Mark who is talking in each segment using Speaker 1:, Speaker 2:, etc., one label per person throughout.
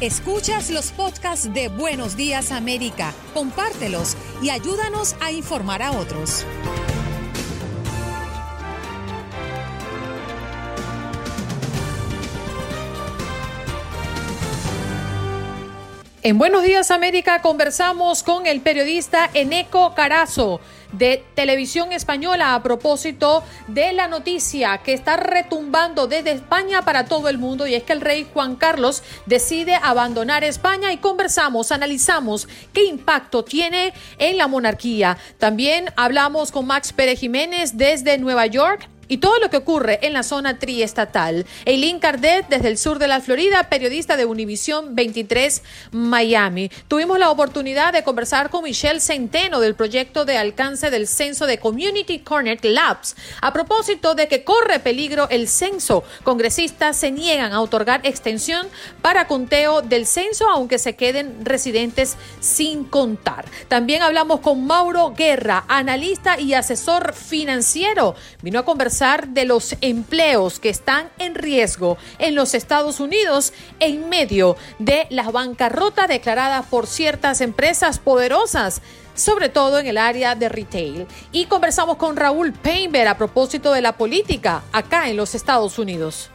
Speaker 1: Escuchas los podcasts de Buenos Días América, compártelos y ayúdanos a informar a otros. En Buenos Días América conversamos con el periodista Eneco Carazo de Televisión Española a propósito de la noticia que está retumbando desde España para todo el mundo y es que el rey Juan Carlos decide abandonar España y conversamos, analizamos qué impacto tiene en la monarquía. También hablamos con Max Pérez Jiménez desde Nueva York y todo lo que ocurre en la zona triestatal. Eileen Cardet, desde el sur de la Florida, periodista de Univisión 23 Miami. Tuvimos la oportunidad de conversar con Michelle Centeno del proyecto de alcance del censo de Community Connect Labs. A propósito de que corre peligro el censo, congresistas se niegan a otorgar extensión para conteo del censo, aunque se queden residentes sin contar. También hablamos con Mauro Guerra, analista y asesor financiero. Vino a conversar de los empleos que están en riesgo en los Estados Unidos en medio de la bancarrota declarada por ciertas empresas poderosas sobre todo en el área de retail. Y conversamos con Raúl Painter a propósito de la política acá en los Estados Unidos.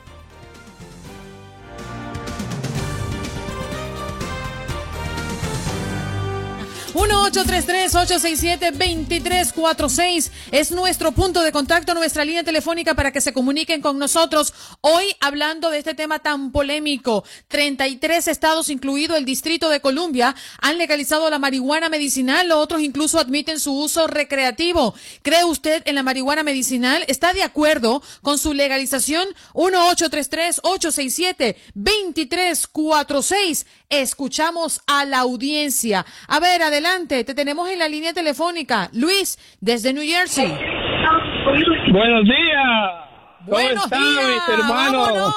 Speaker 1: 1-833-867-2346 es nuestro punto de contacto, nuestra línea telefónica para que se comuniquen con nosotros. Hoy hablando de este tema tan polémico. 33 estados, incluido el Distrito de Columbia, han legalizado la marihuana medicinal. Otros incluso admiten su uso recreativo. ¿Cree usted en la marihuana medicinal? ¿Está de acuerdo con su legalización? 1-833-867-2346. Escuchamos a la audiencia. A ver, adelante te tenemos en la línea telefónica. Luis, desde New Jersey.
Speaker 2: Buenos días.
Speaker 1: Buenos días, mis hermanos.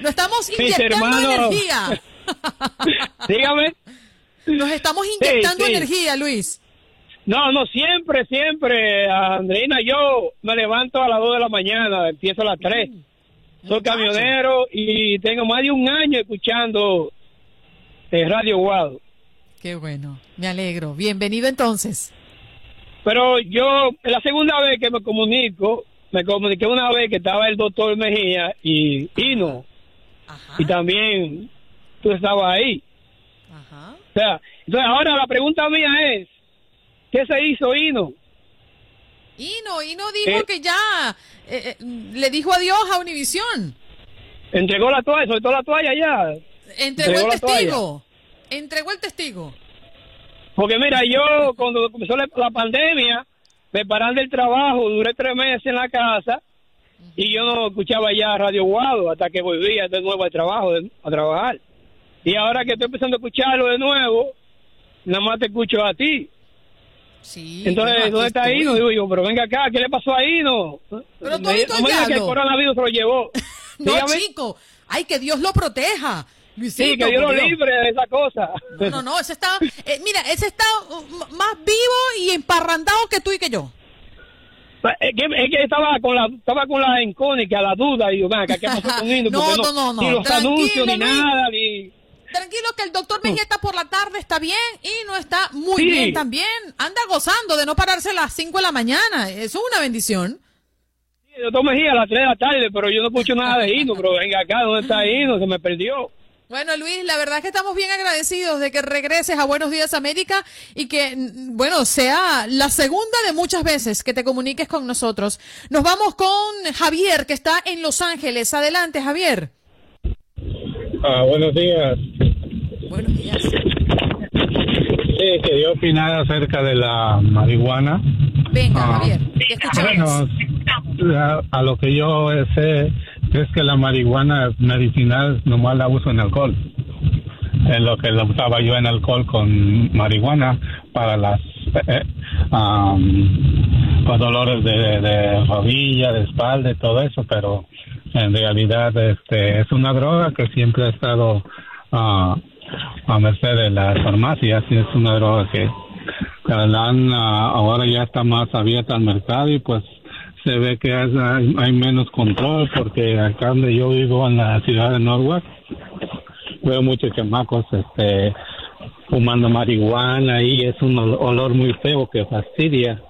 Speaker 1: Nos estamos inyectando energía.
Speaker 2: Dígame.
Speaker 1: Nos estamos inyectando energía, Luis.
Speaker 2: No, no, siempre, siempre, Andreina, yo me levanto a las 2 de la mañana, empiezo a las 3. Soy camionero y tengo más de un año escuchando Radio Guado.
Speaker 1: Qué bueno, me alegro. Bienvenido entonces.
Speaker 2: Pero yo, la segunda vez que me comunico, me comuniqué una vez que estaba el doctor Mejía y Hino. Y también tú estabas ahí. Ajá. O sea, entonces ahora la pregunta mía es, ¿qué se hizo Hino?
Speaker 1: Hino, Hino dijo eh. que ya eh, eh, le dijo adiós a Univisión.
Speaker 2: Entregó la toalla, soltó la toalla ya.
Speaker 1: Entregó, el testigo entregó el testigo?
Speaker 2: Porque mira, yo cuando comenzó la, pandemia, me pararon del trabajo, duré tres meses en la casa y yo no escuchaba ya Radio Guado hasta que volvía de nuevo al trabajo, a trabajar. Y ahora que estoy empezando a escucharlo de nuevo, nada más te escucho a ti.
Speaker 1: Sí,
Speaker 2: Entonces, ¿dónde está Ino? Digo yo, pero venga acá, ¿qué le pasó a Ino?
Speaker 1: Pero tú me,
Speaker 2: no que el coronavirus se lo llevó.
Speaker 1: no, chico. Ay, que Dios lo proteja
Speaker 2: sí, que Dios lo libre de esa cosa.
Speaker 1: No, no, no, ese está, eh, mira, ese está más vivo y emparrandado que tú y que yo.
Speaker 2: Es que, es que estaba con la estaba con la incógnita, la duda, y yo, venga, ¿qué pasó con no,
Speaker 1: no, no, no,
Speaker 2: Ni los anuncios, ni nada, ni...
Speaker 1: Tranquilo que el doctor Mejía está por la tarde, está bien, y no está muy bien también. Anda gozando de no pararse a las 5 de la mañana. Eso es una bendición.
Speaker 2: Sí, el doctor Mejía a las 3 de la tarde, pero yo no escucho nada de Hino, pero venga acá, ¿dónde está Hino? Se me perdió.
Speaker 1: Bueno, Luis, la verdad es que estamos bien agradecidos de que regreses a Buenos Días América y que, bueno, sea la segunda de muchas veces que te comuniques con nosotros. Nos vamos con Javier, que está en Los Ángeles. Adelante, Javier.
Speaker 3: Ah, buenos días.
Speaker 1: Buenos días.
Speaker 3: Sí, quería opinar acerca de la marihuana.
Speaker 1: Venga, ah, Javier, te escuchamos.
Speaker 3: Bueno, a lo que yo sé es que la marihuana medicinal nomás la uso en alcohol. En lo que la usaba yo en alcohol con marihuana para las eh, dolores de, rodilla, de espalda y todo eso, pero en realidad este es una droga que siempre ha estado uh, a merced de las farmacias y es una droga que, ah, ahora ya está más abierta al mercado y pues se ve que hay, menos control porque acá donde yo vivo en la ciudad de Norwalk veo muchos chamacos este, fumando marihuana y es un olor muy feo que fastidia,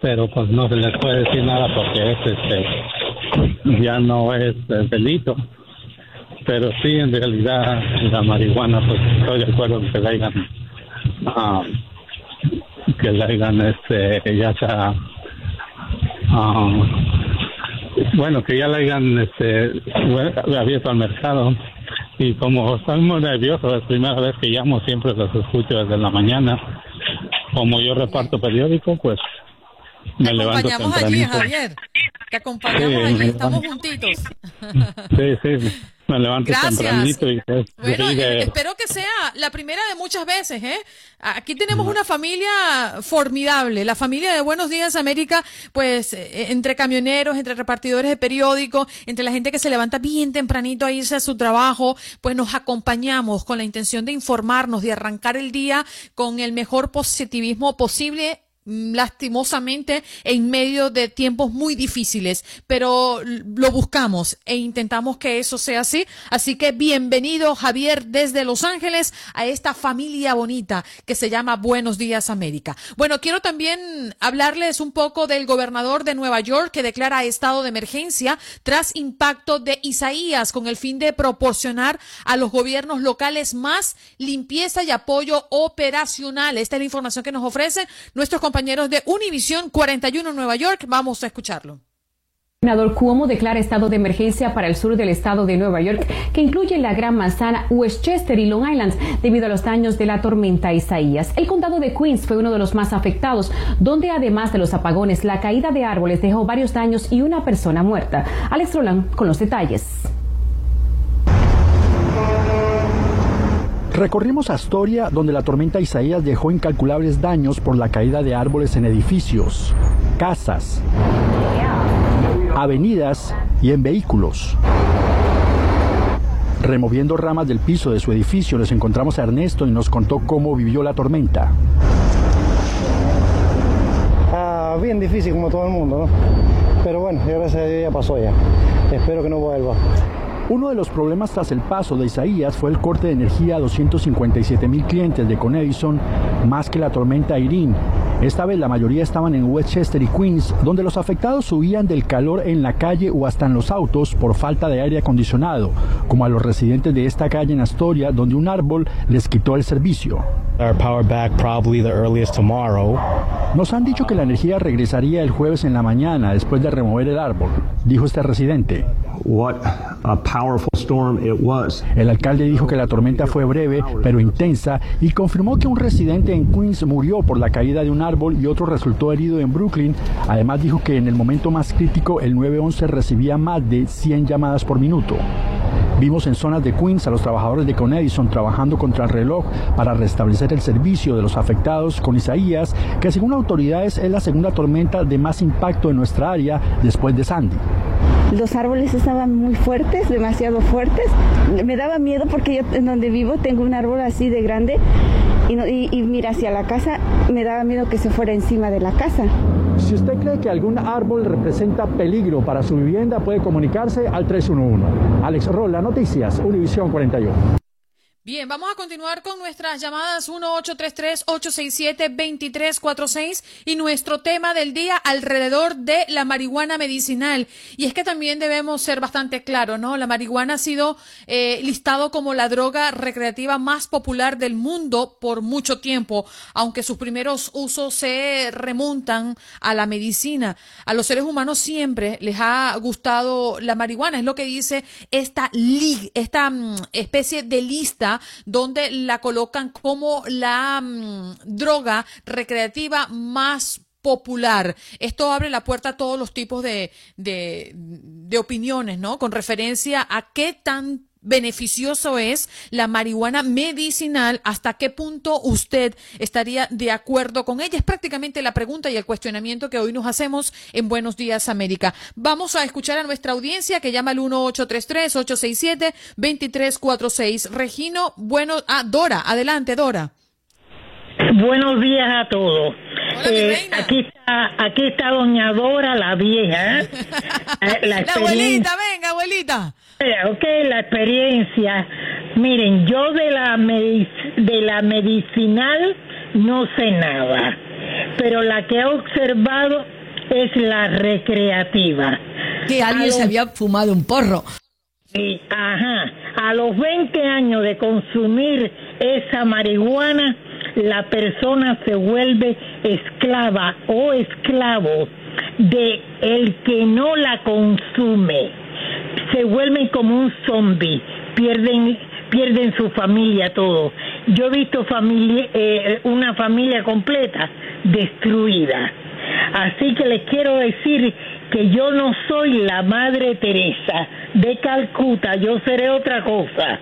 Speaker 3: pero pues no se les puede decir nada porque es este, ya no es, delito. Pero sí, en realidad, la marihuana, pues estoy de acuerdo que la hayan, ah, que la hayan, este, ya sea, ah, bueno, que ya la hayan este, abierto al mercado. Y como estoy muy nervioso, es la primera vez que llamo, siempre los escucho desde la mañana. Como yo reparto periódico, pues me levanto
Speaker 1: acompañamos allí, Javier. Te acompañamos allí, estamos juntitos.
Speaker 3: Sí, sí me levanto tempranito y
Speaker 1: bueno, eh, espero que sea la primera de muchas veces, ¿eh? Aquí tenemos una familia formidable, la familia de Buenos Días América, pues eh, entre camioneros, entre repartidores de periódicos, entre la gente que se levanta bien tempranito a irse a su trabajo, pues nos acompañamos con la intención de informarnos, de arrancar el día con el mejor positivismo posible lastimosamente en medio de tiempos muy difíciles, pero lo buscamos e intentamos que eso sea así. Así que bienvenido Javier desde Los Ángeles a esta familia bonita que se llama Buenos Días América. Bueno, quiero también hablarles un poco del gobernador de Nueva York que declara estado de emergencia tras impacto de Isaías con el fin de proporcionar a los gobiernos locales más limpieza y apoyo operacional. Esta es la información que nos ofrecen nuestros compañeros de Univisión 41 Nueva York. Vamos a escucharlo.
Speaker 4: El senador Cuomo declara estado de emergencia para el sur del estado de Nueva York, que incluye la Gran Manzana, Westchester y Long Island, debido a los daños de la tormenta Isaías. El condado de Queens fue uno de los más afectados, donde además de los apagones, la caída de árboles dejó varios daños y una persona muerta. Alex Roland con los detalles.
Speaker 5: Recorrimos Astoria, donde la tormenta Isaías dejó incalculables daños por la caída de árboles en edificios, casas, avenidas y en vehículos. Removiendo ramas del piso de su edificio, nos encontramos a Ernesto y nos contó cómo vivió la tormenta.
Speaker 6: Ah, bien difícil como todo el mundo, ¿no? Pero bueno, ya pasó ya. Espero que no vuelva.
Speaker 5: Uno de los problemas tras el paso de Isaías fue el corte de energía a 257 mil clientes de Conedison, más que la tormenta Irene. Esta vez la mayoría estaban en Westchester y Queens, donde los afectados subían del calor en la calle o hasta en los autos por falta de aire acondicionado, como a los residentes de esta calle en Astoria, donde un árbol les quitó el servicio. Nos han dicho que la energía regresaría el jueves en la mañana después de remover el árbol, dijo este residente. El alcalde dijo que la tormenta fue breve pero intensa y confirmó que un residente en Queens murió por la caída de un árbol y otro resultó herido en Brooklyn. Además dijo que en el momento más crítico el 911 recibía más de 100 llamadas por minuto. Vimos en zonas de Queens a los trabajadores de Conedison trabajando contra el reloj para restablecer el servicio de los afectados con Isaías, que según autoridades es la segunda tormenta de más impacto en nuestra área después de Sandy.
Speaker 7: Los árboles estaban muy fuertes, demasiado fuertes. Me daba miedo porque yo en donde vivo tengo un árbol así de grande y, mira hacia la casa, me daba miedo que se fuera encima de la casa.
Speaker 5: Si usted cree que algún árbol representa peligro para su vivienda, puede comunicarse al 311. Alex Rolla, Noticias, Univisión 41.
Speaker 1: Bien, vamos a continuar con nuestras llamadas 1-833-867-2346 y nuestro tema del día alrededor de la marihuana medicinal. Y es que también debemos ser bastante claros, ¿no? La marihuana ha sido eh, listado como la droga recreativa más popular del mundo por mucho tiempo, aunque sus primeros usos se remontan a la medicina. A los seres humanos siempre les ha gustado la marihuana, es lo que dice esta, esta mm, especie de lista donde la colocan como la mm, droga recreativa más popular. Esto abre la puerta a todos los tipos de, de, de opiniones, ¿no? Con referencia a qué tan beneficioso es la marihuana medicinal, hasta qué punto usted estaría de acuerdo con ella. Es prácticamente la pregunta y el cuestionamiento que hoy nos hacemos en Buenos Días América. Vamos a escuchar a nuestra audiencia que llama al 1833-867-2346. Regino, bueno, ah, Dora, adelante, Dora.
Speaker 8: Buenos días a todos. Eh, aquí está, aquí está doña Dora, la vieja.
Speaker 1: Eh, la, abuelita, venga, abuelita.
Speaker 8: Ok, la experiencia. Miren, yo de la, de la medicinal no sé nada, pero la que he observado es la recreativa.
Speaker 9: Que alguien se había fumado un porro.
Speaker 8: Sí, ajá. A los 20 años de consumir esa marihuana, la persona se vuelve esclava o esclavo de el que no la consume. Se vuelven como un zombie, pierden pierden su familia todo. Yo he visto familia, eh, una familia completa destruida. Así que les quiero decir que yo no soy la Madre Teresa de Calcuta, yo seré otra cosa.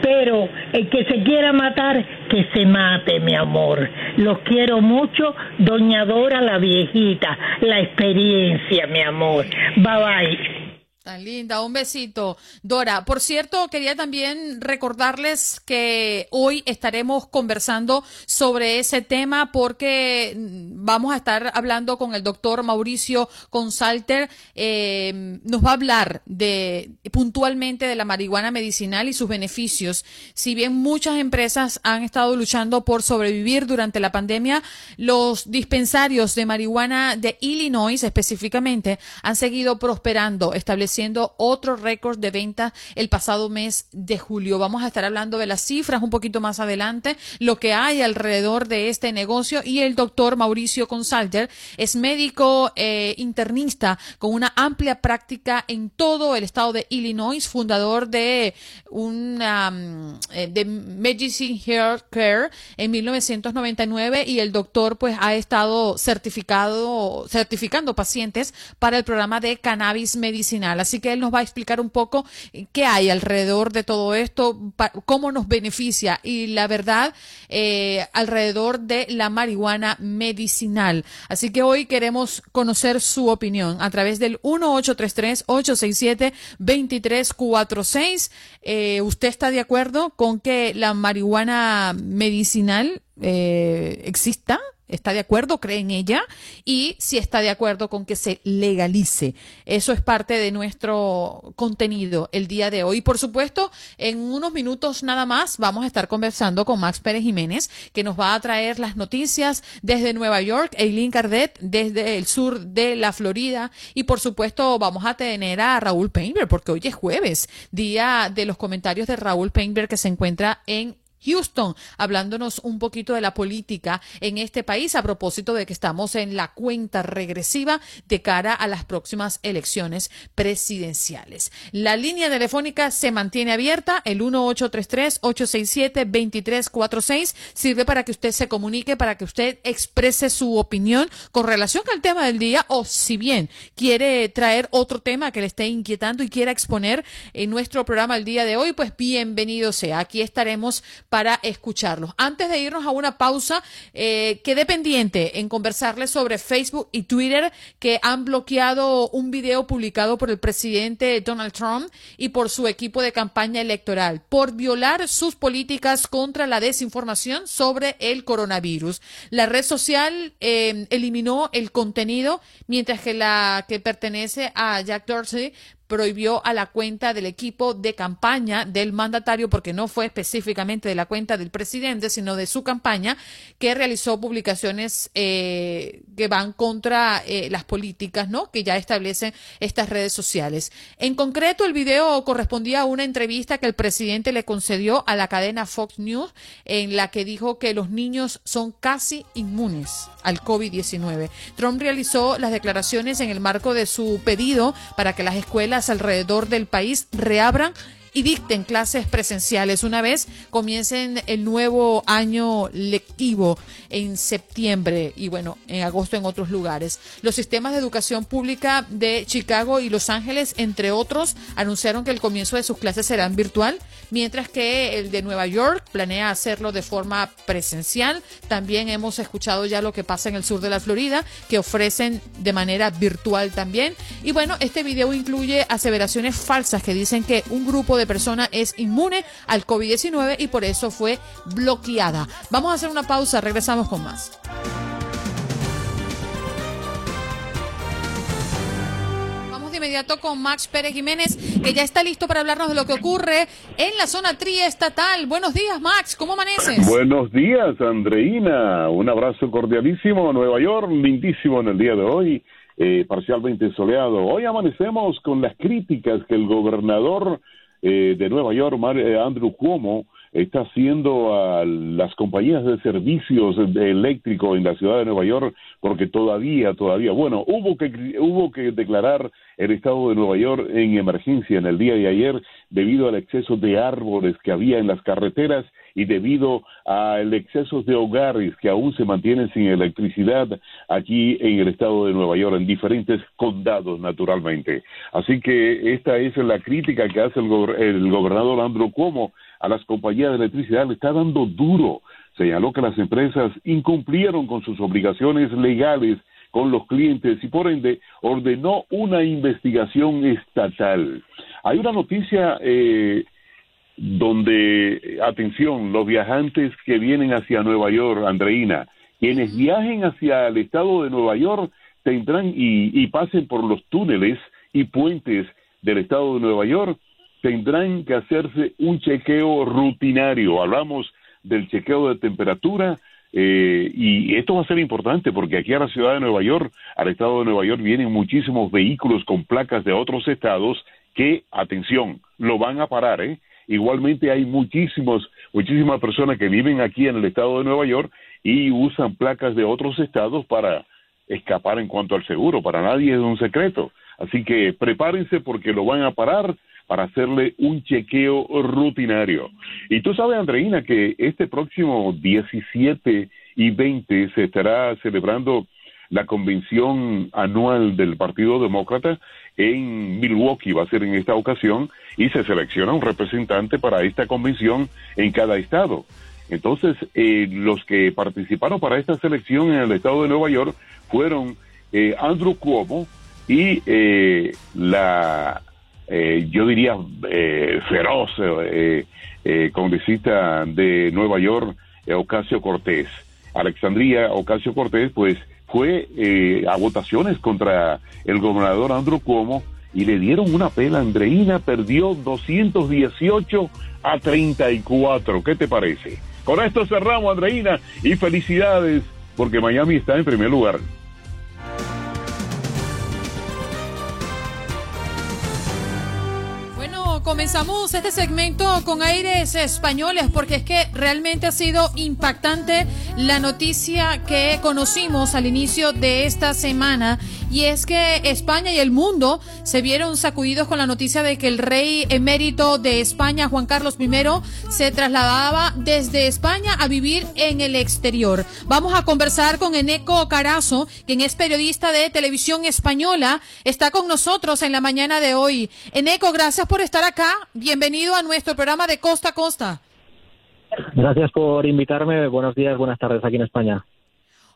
Speaker 8: Pero el que se quiera matar, que se mate, mi amor. Los quiero mucho, doña Dora la viejita, la experiencia, mi amor. Bye bye.
Speaker 1: Linda, un besito. Dora, por cierto, quería también recordarles que hoy estaremos conversando sobre ese tema porque mm, vamos a estar hablando con el doctor Mauricio Consalter. Eh, nos va a hablar de puntualmente de la marihuana medicinal y sus beneficios. Si bien muchas empresas han estado luchando por sobrevivir durante la pandemia, los dispensarios de marihuana de Illinois específicamente han seguido prosperando, estableciendo siendo otro récord de ventas el pasado mes de julio. Vamos a estar hablando de las cifras un poquito más adelante, lo que hay alrededor de este negocio y el doctor Mauricio Consalter es médico eh, internista con una amplia práctica en todo el estado de Illinois, fundador de una eh, de Medicine Health Care en 1999 y el doctor pues ha estado certificado certificando pacientes para el programa de cannabis medicinal. Así que él nos va a explicar un poco eh, qué hay alrededor de todo esto, cómo nos beneficia y la verdad eh, alrededor de la marihuana medicinal. Así que hoy queremos conocer su opinión a través del 1833-867-2346. Eh, ¿Usted está de acuerdo con que la marihuana medicinal eh, exista? ¿Está de acuerdo? ¿Cree en ella? Y si está de acuerdo con que se legalice. Eso es parte de nuestro contenido el día de hoy. Por supuesto, en unos minutos nada más vamos a estar conversando con Max Pérez Jiménez, que nos va a traer las noticias desde Nueva York, Eileen Cardet desde el sur de la Florida. Y por supuesto, vamos a tener a Raúl Painter, porque hoy es jueves, día de los comentarios de Raúl Painter que se encuentra en Houston, hablándonos un poquito de la política en este país a propósito de que estamos en la cuenta regresiva de cara a las próximas elecciones presidenciales. La línea telefónica se mantiene abierta, el 1833-867-2346, sirve para que usted se comunique, para que usted exprese su opinión con relación al tema del día o si bien quiere traer otro tema que le esté inquietando y quiera exponer en nuestro programa el día de hoy, pues bienvenido sea. Aquí estaremos para escucharlos. Antes de irnos a una pausa, eh, quedé pendiente en conversarles sobre Facebook y Twitter que han bloqueado un video publicado por el presidente Donald Trump y por su equipo de campaña electoral por violar sus políticas contra la desinformación sobre el coronavirus. La red social eh, eliminó el contenido mientras que la que pertenece a Jack Dorsey prohibió a la cuenta del equipo de campaña del mandatario, porque no fue específicamente de la cuenta del presidente, sino de su campaña, que realizó publicaciones eh, que van contra eh, las políticas ¿no? que ya establecen estas redes sociales. En concreto, el video correspondía a una entrevista que el presidente le concedió a la cadena Fox News, en la que dijo que los niños son casi inmunes al COVID-19. Trump realizó las declaraciones en el marco de su pedido para que las escuelas alrededor del país reabran y dicten clases presenciales una vez comiencen el nuevo año lectivo en septiembre y bueno, en agosto en otros lugares. Los sistemas de educación pública de Chicago y Los Ángeles, entre otros, anunciaron que el comienzo de sus clases será virtual, mientras que el de Nueva York planea hacerlo de forma presencial. También hemos escuchado ya lo que pasa en el sur de la Florida, que ofrecen de manera virtual también. Y bueno, este video incluye aseveraciones falsas que dicen que un grupo de personas es inmune al COVID-19 y por eso fue bloqueada. Vamos a hacer una pausa, regresamos con más. inmediato con Max Pérez Jiménez, que ya está listo para hablarnos de lo que ocurre en la zona triestatal. Buenos días, Max, ¿cómo amaneces?
Speaker 10: Buenos días, Andreina. Un abrazo cordialísimo. Nueva York, lindísimo en el día de hoy, eh, parcialmente soleado. Hoy amanecemos con las críticas que el gobernador eh, de Nueva York, eh, Andrew Cuomo, está haciendo a las compañías de servicios de eléctrico en la ciudad de Nueva York porque todavía todavía bueno hubo que hubo que declarar el estado de Nueva York en emergencia en el día de ayer debido al exceso de árboles que había en las carreteras y debido al exceso de hogares que aún se mantienen sin electricidad aquí en el estado de Nueva York, en diferentes condados, naturalmente. Así que esta es la crítica que hace el, el gobernador Andrew Cuomo a las compañías de electricidad, le está dando duro. Señaló que las empresas incumplieron con sus obligaciones legales con los clientes y por ende ordenó una investigación estatal. Hay una noticia eh, donde, atención, los viajantes que vienen hacia Nueva York, Andreina, quienes viajen hacia el estado de Nueva York tendrán y, y pasen por los túneles y puentes del estado de Nueva York, tendrán que hacerse un chequeo rutinario. Hablamos del chequeo de temperatura eh, y esto va a ser importante porque aquí a la ciudad de Nueva York, al estado de Nueva York, vienen muchísimos vehículos con placas de otros estados que, atención, lo van a parar, ¿eh? Igualmente hay muchísimos, muchísimas personas que viven aquí en el estado de Nueva York y usan placas de otros estados para escapar en cuanto al seguro. Para nadie es un secreto. Así que prepárense porque lo van a parar para hacerle un chequeo rutinario. Y tú sabes, Andreina, que este próximo 17 y 20 se estará celebrando la convención anual del Partido Demócrata en Milwaukee, va a ser en esta ocasión, y se selecciona un representante para esta convención en cada estado. Entonces, eh, los que participaron para esta selección en el estado de Nueva York fueron eh, Andrew Cuomo y eh, la eh, yo diría, eh, feroz eh, eh, congresista de Nueva York, Ocasio Cortés. Alexandria Ocasio Cortés, pues fue a votaciones contra el gobernador Andrew Cuomo y le dieron una pela. Andreina perdió 218 a 34. ¿Qué te parece? Con esto cerramos, Andreina, y felicidades porque Miami está en primer lugar.
Speaker 1: Comenzamos este segmento con aires españoles porque es que realmente ha sido impactante la noticia que conocimos al inicio de esta semana y es que España y el mundo se vieron sacudidos con la noticia de que el rey emérito de España, Juan Carlos I, se trasladaba desde España a vivir en el exterior. Vamos a conversar con Eneco Carazo, quien es periodista de televisión española, está con nosotros en la mañana de hoy. Eneco, gracias por estar acá. Bienvenido a nuestro programa de Costa a Costa.
Speaker 11: Gracias por invitarme. Buenos días, buenas tardes aquí en España.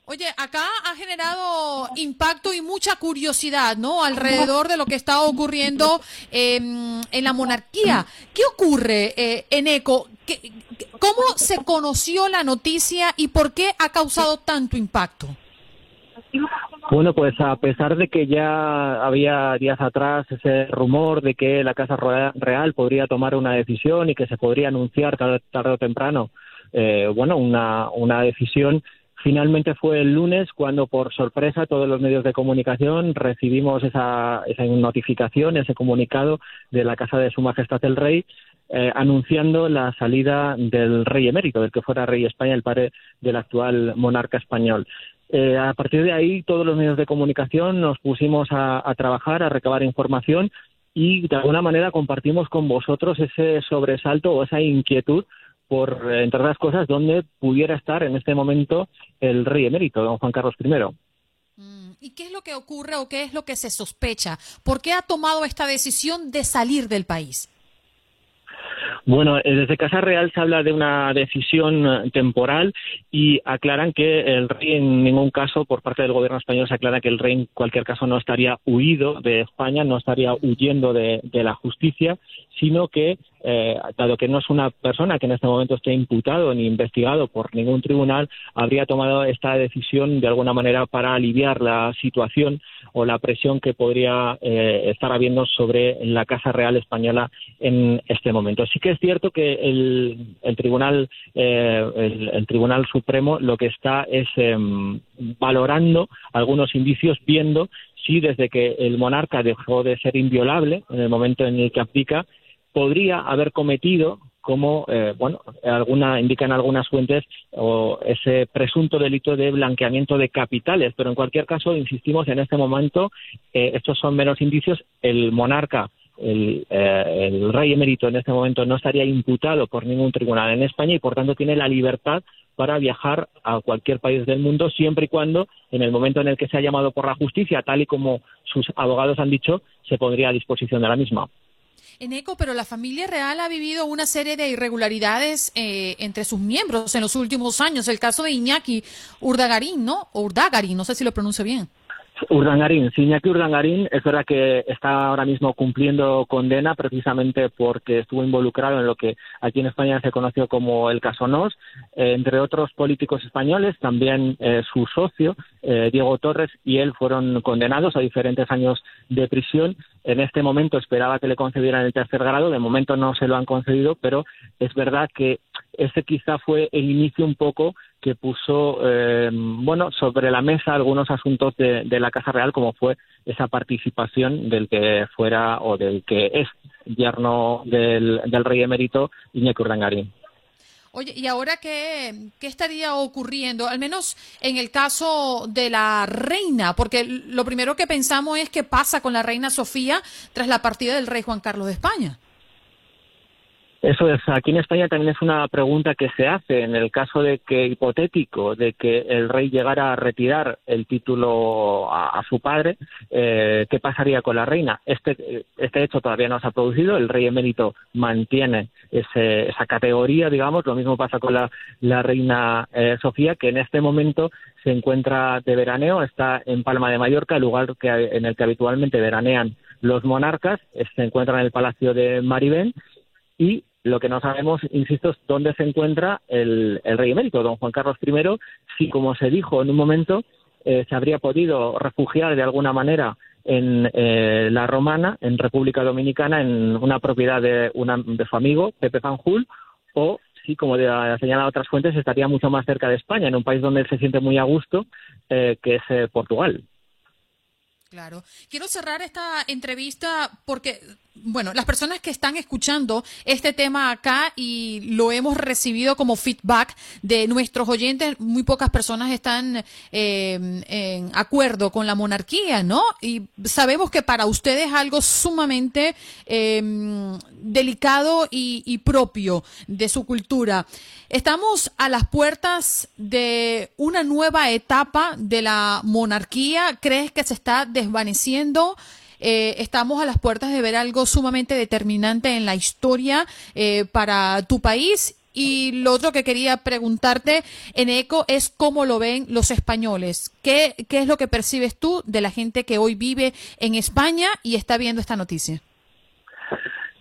Speaker 1: Oye, acá ha generado impacto y mucha curiosidad, ¿no? Alrededor de lo que está ocurriendo em, en la monarquía. ¿Qué ocurre eh, en ECO? ¿Cómo se conoció la noticia y por qué ha causado tanto impacto?
Speaker 11: Bueno, pues a pesar de que ya había días atrás ese rumor de que la Casa Real podría tomar una decisión y que se podría anunciar tarde, o temprano, eh, bueno, una, una decisión Finalmente fue el lunes cuando, por sorpresa, todos los medios de comunicación recibimos esa, esa notificación, ese comunicado de la Casa de Su Majestad el Rey, eh, anunciando la salida del rey emérito, del que fuera rey de España, el padre del actual monarca español. Eh, a partir de ahí, todos los medios de comunicación nos pusimos a, a trabajar, a recabar información y, de alguna manera, compartimos con vosotros ese sobresalto o esa inquietud por, entre otras cosas, dónde pudiera estar en este momento el rey emérito, don Juan Carlos I.
Speaker 1: Mm, ¿Y qué es lo que ocurre o qué es lo que se sospecha? ¿Por qué ha tomado esta decisión de salir del país?
Speaker 11: Bueno, eh, desde Casa Real se habla de una decisión eh, temporal y aclaran que el rey en ningún caso, por parte del gobierno español, se aclara que el rey en cualquier caso no estaría huido de España, no estaría huyendo de, la justicia, sino que, eh, dado que no es una persona que en este momento esté imputado ni investigado por ningún tribunal, habría tomado esta decisión de alguna manera para aliviar la situación o la presión que podría estar habiendo sobre la Casa Real española en este momento. Sí que es cierto que el, Tribunal eh, el, Tribunal Supremo lo que está es em, valorando algunos indicios, viendo si desde que el monarca dejó de ser inviolable en el momento en el que aplica, podría haber cometido como eh, bueno alguna indican algunas fuentes o ese presunto delito de blanqueamiento de capitales. Pero en cualquier caso insistimos en este momento eh, estos son menos indicios. El monarca el, eh, el, rey emérito en este momento no estaría imputado por ningún tribunal en España y por tanto tiene la libertad para viajar a cualquier país del mundo siempre y cuando en el momento en el que sea llamado por la justicia, tal y como sus abogados han dicho, se pondría a disposición de la misma.
Speaker 1: En ECO, pero la familia real ha vivido una serie de irregularidades eh, entre sus miembros en los últimos años. El caso de Iñaki Urdagarín, ¿no? Urdagarín, no sé si lo pronuncio bien.
Speaker 11: Urdangarín, Iñaki Urdangarín es verdad que está ahora mismo cumpliendo condena precisamente porque estuvo involucrado en lo que aquí en España se conoció como el caso Nos, entre otros políticos españoles, también eh, su socio, eh, Diego Torres, y él fueron condenados a diferentes años de prisión. En este momento esperaba que le concedieran el tercer grado, de momento no se lo han concedido, pero es verdad que ese quizá fue el inicio un poco que puso eh, bueno sobre la mesa algunos asuntos de, la Casa Real como fue esa participación del que fuera o del que es yerno del, rey emérito Iñaki Urdangarín.
Speaker 1: Oye, ¿y ahora qué, qué estaría ocurriendo? Al menos en el caso de la reina, porque lo primero que pensamos es qué pasa con la reina Sofía tras la partida del rey Juan Carlos de España.
Speaker 11: Eso es, aquí en España también es una pregunta que se hace en el caso de que, hipotético, de que el rey llegara a retirar el título a, su padre, eh, ¿qué pasaría con la reina? Este, este hecho todavía no se ha producido, el rey emérito mantiene esa categoría, digamos, lo mismo pasa con la, reina eh, Sofía, que en este momento se encuentra de veraneo, está en Palma de Mallorca, el lugar que, en el que habitualmente veranean los monarcas, se encuentra en el Palacio de Maribén y lo que no sabemos, insisto, es dónde se encuentra el, rey emérito, don Juan Carlos I, si, como se dijo en un momento, eh, se habría podido refugiar de alguna manera en eh, la Romana, en República Dominicana, en una propiedad de, una, de su amigo, Pepe Fanjul, o si, como señalan otras fuentes, estaría mucho más cerca de España, en un país donde él se siente muy a gusto, eh, que es Portugal.
Speaker 1: Claro. Quiero cerrar esta entrevista porque bueno, las personas que están escuchando este tema acá y lo hemos recibido como feedback de nuestros oyentes, muy pocas personas están eh, en acuerdo con la monarquía, ¿no? Y sabemos que para ustedes es algo sumamente em, delicado y, y propio de su cultura. Estamos a las puertas de una nueva etapa de la monarquía. ¿Crees que se está desvaneciendo? Eh, estamos a las puertas de ver algo sumamente determinante en la historia eh, para tu país. Y lo otro que quería preguntarte en ECO es cómo lo ven los españoles. ¿Qué, ¿Qué es lo que percibes tú de la gente que hoy vive en España y está viendo esta noticia?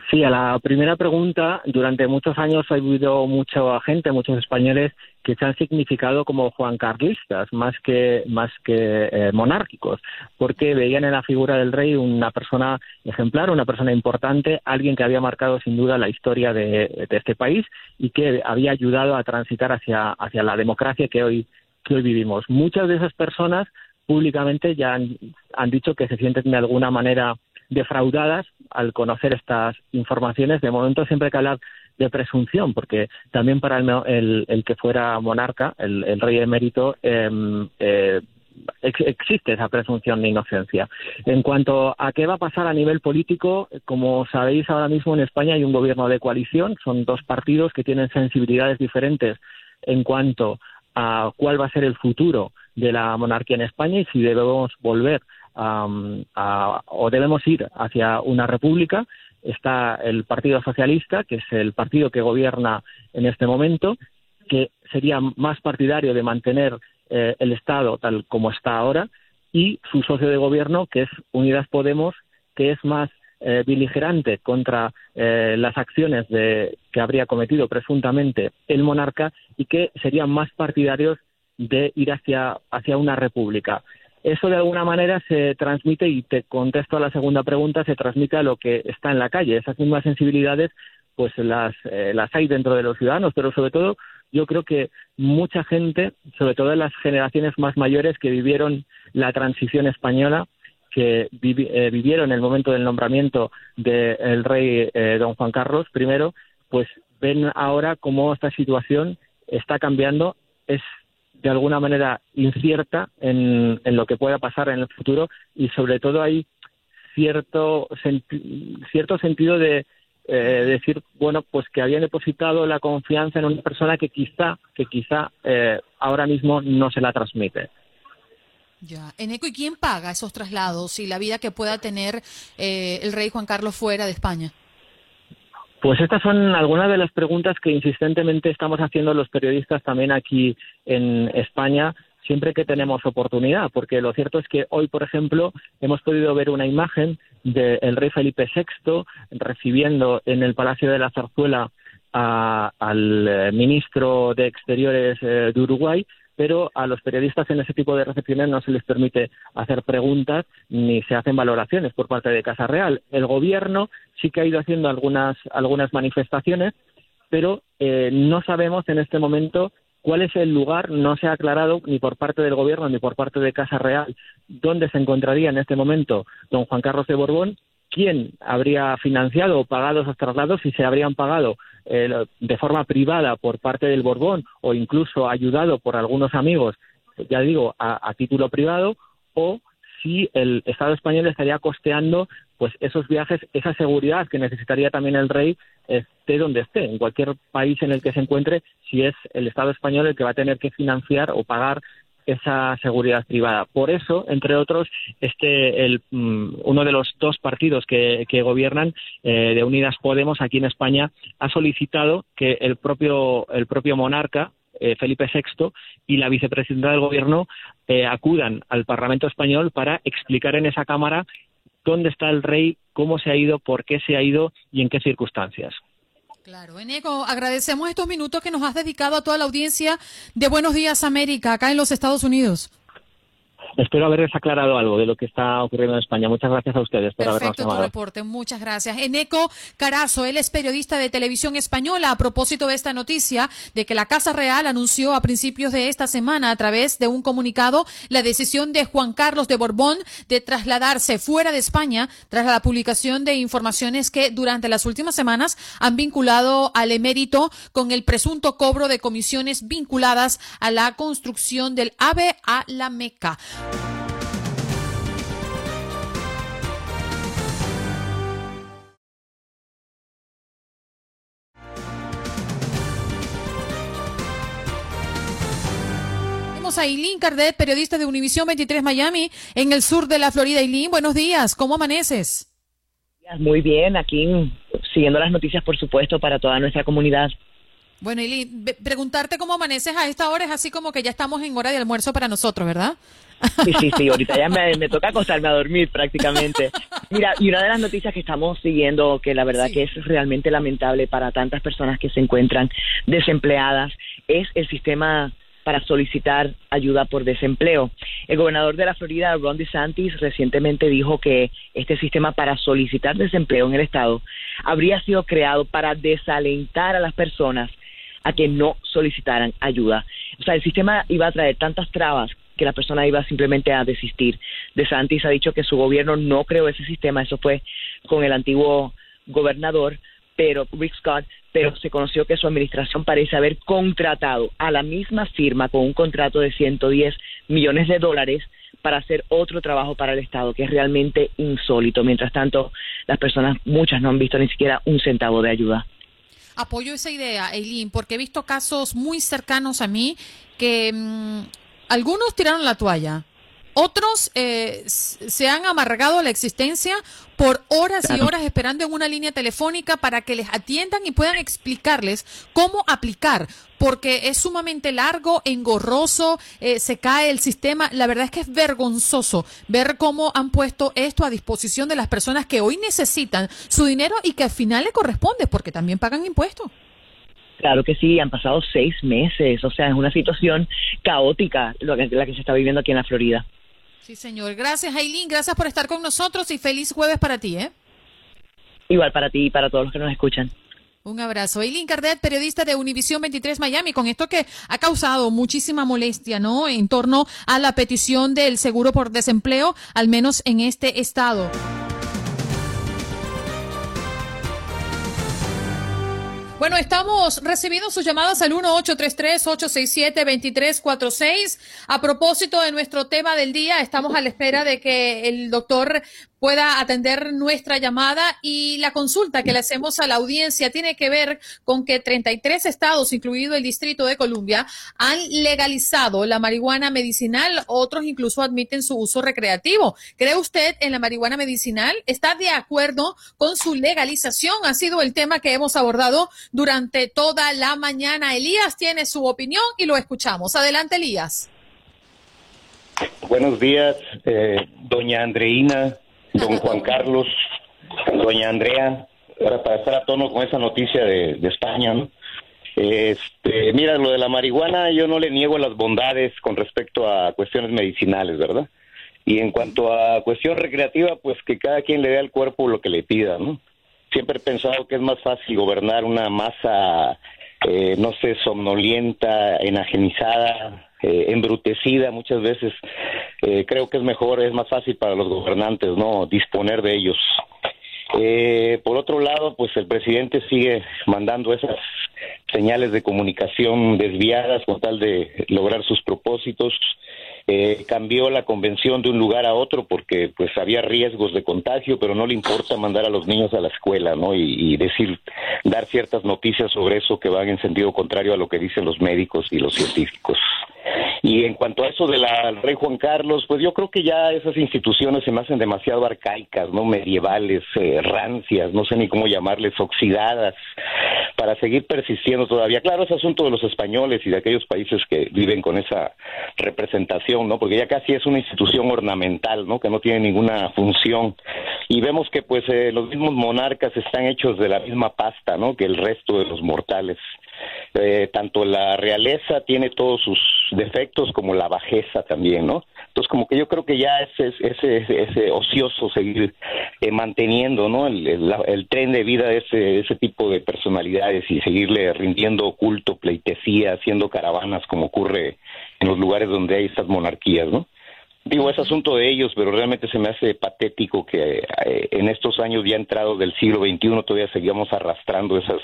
Speaker 11: Sí, a la primera pregunta, durante muchos años ha habido mucha gente, muchos españoles que se han significado como Juan Carlistas más que más que eh, monárquicos, porque veían en la figura del rey una persona ejemplar, una persona importante, alguien que había marcado sin duda la historia de, este país y que había ayudado a transitar hacia hacia la democracia que hoy que hoy vivimos. Muchas de esas personas públicamente ya han dicho que se sienten de alguna manera defraudadas al conocer estas informaciones. De momento siempre hay que hablar de presunción, porque también para el, el, que fuera monarca, el, rey emérito, em, eh, existe esa presunción de inocencia. En cuanto a qué va a pasar a nivel político, como sabéis, ahora mismo en España hay un gobierno de coalición, son dos partidos que tienen sensibilidades diferentes en cuanto a cuál va a ser el futuro de la monarquía en España y si debemos volver a, o debemos ir hacia una república está el Partido Socialista, que es el partido que gobierna en este momento, que sería más partidario de mantener eh, el Estado tal como está ahora, y su socio de gobierno, que es Unidas Podemos, que es más eh, beligerante contra eh, las acciones de, que habría cometido presuntamente el monarca y que serían más partidarios de ir hacia, hacia una república. Eso de alguna manera se transmite, y te contesto a la segunda pregunta, se transmite a lo que está en la calle. Esas mismas sensibilidades, pues las, eh, las hay dentro de los ciudadanos, pero sobre todo yo creo que mucha gente, sobre todo en las generaciones más mayores que vivieron la transición española, que eh, vivieron el momento del nombramiento del rey eh, don Juan Carlos I, pues ven ahora cómo esta situación está cambiando, es de alguna manera incierta en, lo que pueda pasar en el futuro y sobre todo hay cierto, cierto sentido de eh, decir, bueno, pues que habían depositado la confianza en una persona que quizá, que quizá ahora mismo no se la transmite.
Speaker 1: Ya. Eneco, ¿y quién paga esos traslados y la vida que pueda tener eh, el rey Juan Carlos fuera de España?
Speaker 11: Pues estas son algunas de las preguntas que insistentemente estamos haciendo los periodistas también aquí en España siempre que tenemos oportunidad, porque lo cierto es que hoy, por ejemplo, hemos podido ver una imagen del rey Felipe VI recibiendo en el Palacio de la Zarzuela al eh, ministro de Exteriores eh, de Uruguay pero a los periodistas en ese tipo de recepciones no se les permite hacer preguntas ni se hacen valoraciones por parte de Casa Real. El gobierno sí que ha ido haciendo algunas, algunas manifestaciones, pero eh, no sabemos en este momento cuál es el lugar, no se ha aclarado ni por parte del gobierno ni por parte de Casa Real dónde se encontraría en este momento don Juan Carlos de Borbón quién habría financiado o pagado esos traslados, si se habrían pagado eh, de forma privada por parte del Borbón o incluso ayudado por algunos amigos, ya digo, a, título privado, o si el Estado español estaría costeando pues esos viajes, esa seguridad que necesitaría también el rey esté donde esté, en cualquier país en el que se encuentre, si es el Estado español el que va a tener que financiar o pagar esa seguridad privada. Por eso, entre otros, este el, mm, uno de los dos partidos que, gobiernan eh, de Unidas Podemos aquí en España ha solicitado que el propio el propio monarca eh, Felipe VI y la vicepresidenta del gobierno eh, acudan al Parlamento español para explicar en esa cámara dónde está el rey, cómo se ha ido, por qué se ha ido y en qué circunstancias.
Speaker 1: Claro, Eneco, agradecemos estos minutos que nos has dedicado a toda la audiencia de Buenos Días América, acá en los Estados Unidos.
Speaker 11: Espero haberles aclarado algo de lo que está ocurriendo en España. Muchas gracias a ustedes por
Speaker 1: Perfecto tu reporte, muchas gracias. Eneco Carazo, él es periodista de televisión española a propósito de esta noticia de que la Casa Real anunció a principios de esta semana a través de un comunicado la decisión de Juan Carlos de Borbón de trasladarse fuera de España tras la publicación de informaciones que durante las últimas semanas han vinculado al emérito con el presunto cobro de comisiones vinculadas a la construcción del AVE a la Meca. A Eileen Cardet, periodista de Univisión 23 Miami, en el sur de la Florida. Eileen, buenos días, ¿cómo amaneces?
Speaker 12: Muy bien, aquí siguiendo las noticias, por supuesto, para toda nuestra comunidad.
Speaker 1: Bueno, Eileen, preguntarte cómo amaneces a esta hora es así como que ya estamos en hora de almuerzo para nosotros, ¿verdad?
Speaker 12: Sí, sí, sí, ahorita ya me, toca acostarme a dormir prácticamente. Mira, y una de las noticias que estamos siguiendo, que la verdad que es realmente lamentable para tantas personas que se encuentran desempleadas, es el sistema para solicitar ayuda por desempleo. El gobernador de la Florida, Ron DeSantis, recientemente dijo que este sistema para solicitar desempleo en el estado habría sido creado para desalentar a las personas a que no solicitaran ayuda. O sea, el sistema iba a traer tantas trabas que la persona iba simplemente a desistir. De Santis ha dicho que su gobierno no creó ese sistema, eso fue con el antiguo gobernador, pero Rick Scott, pero se conoció que su administración parece haber contratado a la misma firma con un contrato de 110 millones de dólares para hacer otro trabajo para el Estado, que es realmente insólito. Mientras tanto, las personas, muchas no han visto ni siquiera un centavo de ayuda.
Speaker 1: Apoyo esa idea, Eileen, porque he visto casos muy cercanos a mí que mm, algunos tiraron la toalla, Otros eh, se han amargado la existencia por horas y horas esperando en una línea telefónica para que les atiendan y puedan explicarles cómo aplicar, porque es sumamente largo, engorroso, eh, se cae el sistema. La verdad es que es vergonzoso ver cómo han puesto esto a disposición de las personas que hoy necesitan su dinero y que al final le corresponde, porque también pagan impuestos.
Speaker 12: Claro que sí, han pasado seis meses, o sea, es una situación caótica la que se está viviendo aquí en la Florida.
Speaker 1: Sí, señor. Gracias, Aileen. Gracias por estar con nosotros y feliz jueves para ti, ¿eh?
Speaker 12: Igual para ti y para todos los que nos escuchan.
Speaker 1: Un abrazo. Aileen Cardet, periodista de Univisión 23 Miami, con esto que ha causado muchísima molestia, ¿no? En torno a la petición del seguro por desempleo, al menos en este estado. Bueno, estamos recibiendo sus llamadas al 1-833-867-2346. A propósito de nuestro tema del día, estamos a la espera de que el doctor pueda atender nuestra llamada y la consulta que le hacemos a la audiencia tiene que ver con que 33 estados, incluido el Distrito de Columbia, han legalizado la marihuana medicinal, otros incluso admiten su uso recreativo. ¿Cree usted en la marihuana medicinal? ¿Está de acuerdo con su legalización? Ha sido el tema que hemos abordado durante toda la mañana. Elías tiene su opinión y lo escuchamos. Adelante, Elías.
Speaker 13: Buenos días, eh, doña Andreina don Juan Carlos, doña Andrea, para estar a tono con esa noticia de, España, ¿no? Este, mira, lo de la marihuana yo no le niego las bondades con respecto a cuestiones medicinales, ¿verdad? Y en cuanto a cuestión recreativa, pues que cada quien le dé al cuerpo lo que le pida, ¿no? Siempre he pensado que es más fácil gobernar una masa, eh, no sé, somnolienta, enajenizada, eh, embrutecida muchas veces. Eh, creo que es mejor, es más fácil para los gobernantes, ¿no? Disponer de ellos. Eh, por otro lado, pues el presidente sigue mandando esas señales de comunicación desviadas con tal de lograr sus propósitos. Eh, cambió la convención de un lugar a otro porque pues había riesgos de contagio, pero no le importa mandar a los niños a la escuela, ¿no? Y, decir, dar ciertas noticias sobre eso que van en sentido contrario a lo que dicen los médicos y los científicos. Y en cuanto a eso de la rey Juan Carlos, pues yo creo que ya esas instituciones se me hacen demasiado arcaicas, ¿no? Medievales, eh, rancias, no sé ni cómo llamarles, oxidadas, para seguir persistiendo todavía. Claro, es asunto de los españoles y de aquellos países que viven con esa representación, ¿no? Porque ya casi es una institución ornamental, ¿no? Que no tiene ninguna función. Y vemos que, pues, eh, los mismos monarcas están hechos de la misma pasta, ¿no? Que el resto de los mortales. Eh, tanto la realeza tiene todos sus defectos como la bajeza también, ¿no? Entonces como que yo creo que ya es ese, ocioso seguir eh, manteniendo, ¿no? El, tren de vida de ese, ese tipo de personalidades y seguirle rindiendo culto, pleitesía, haciendo caravanas como ocurre en los lugares donde hay estas monarquías, ¿no? Digo, es asunto de ellos, pero realmente se me hace patético que eh, en estos años ya entrados del siglo XXI todavía seguíamos arrastrando esas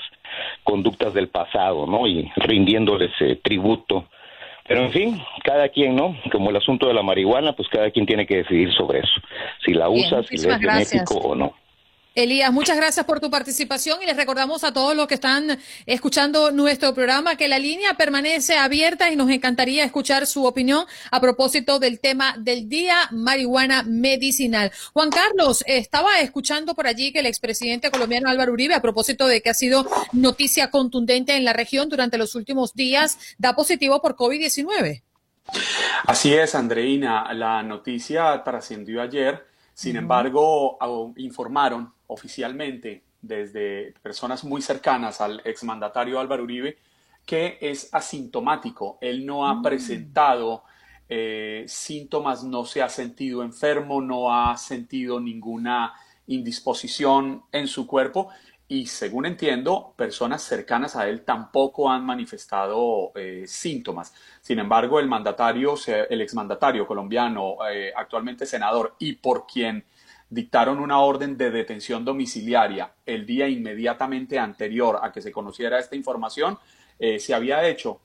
Speaker 13: conductas del pasado, ¿no? Y rindiéndoles eh, tributo. Pero en fin, cada quien, ¿no? Como el asunto de la marihuana, pues cada quien tiene que decidir sobre eso. Si la usa, si le es benéfico o no.
Speaker 1: Elías, muchas gracias por tu participación y les recordamos a todos los que están escuchando nuestro programa que la línea permanece abierta y nos encantaría escuchar su opinión a propósito del tema del día marihuana medicinal. Juan Carlos, estaba escuchando por allí que el expresidente colombiano Álvaro Uribe, a propósito de que ha sido noticia contundente en la región durante los últimos días, da positivo por COVID-19.
Speaker 14: Así es, Andreina. La noticia trascendió ayer. Sin embargo, informaron oficialmente desde personas muy cercanas al exmandatario Álvaro Uribe que es asintomático. Él no ha mm. presentado eh, síntomas, no se ha sentido enfermo, no ha sentido ninguna indisposición en su cuerpo y según entiendo, personas cercanas a él tampoco han manifestado eh, síntomas. Sin embargo, el mandatario, el exmandatario colombiano, eh, actualmente senador y por quien dictaron una orden de detención domiciliaria el día inmediatamente anterior a que se conociera esta información, eh, se había hecho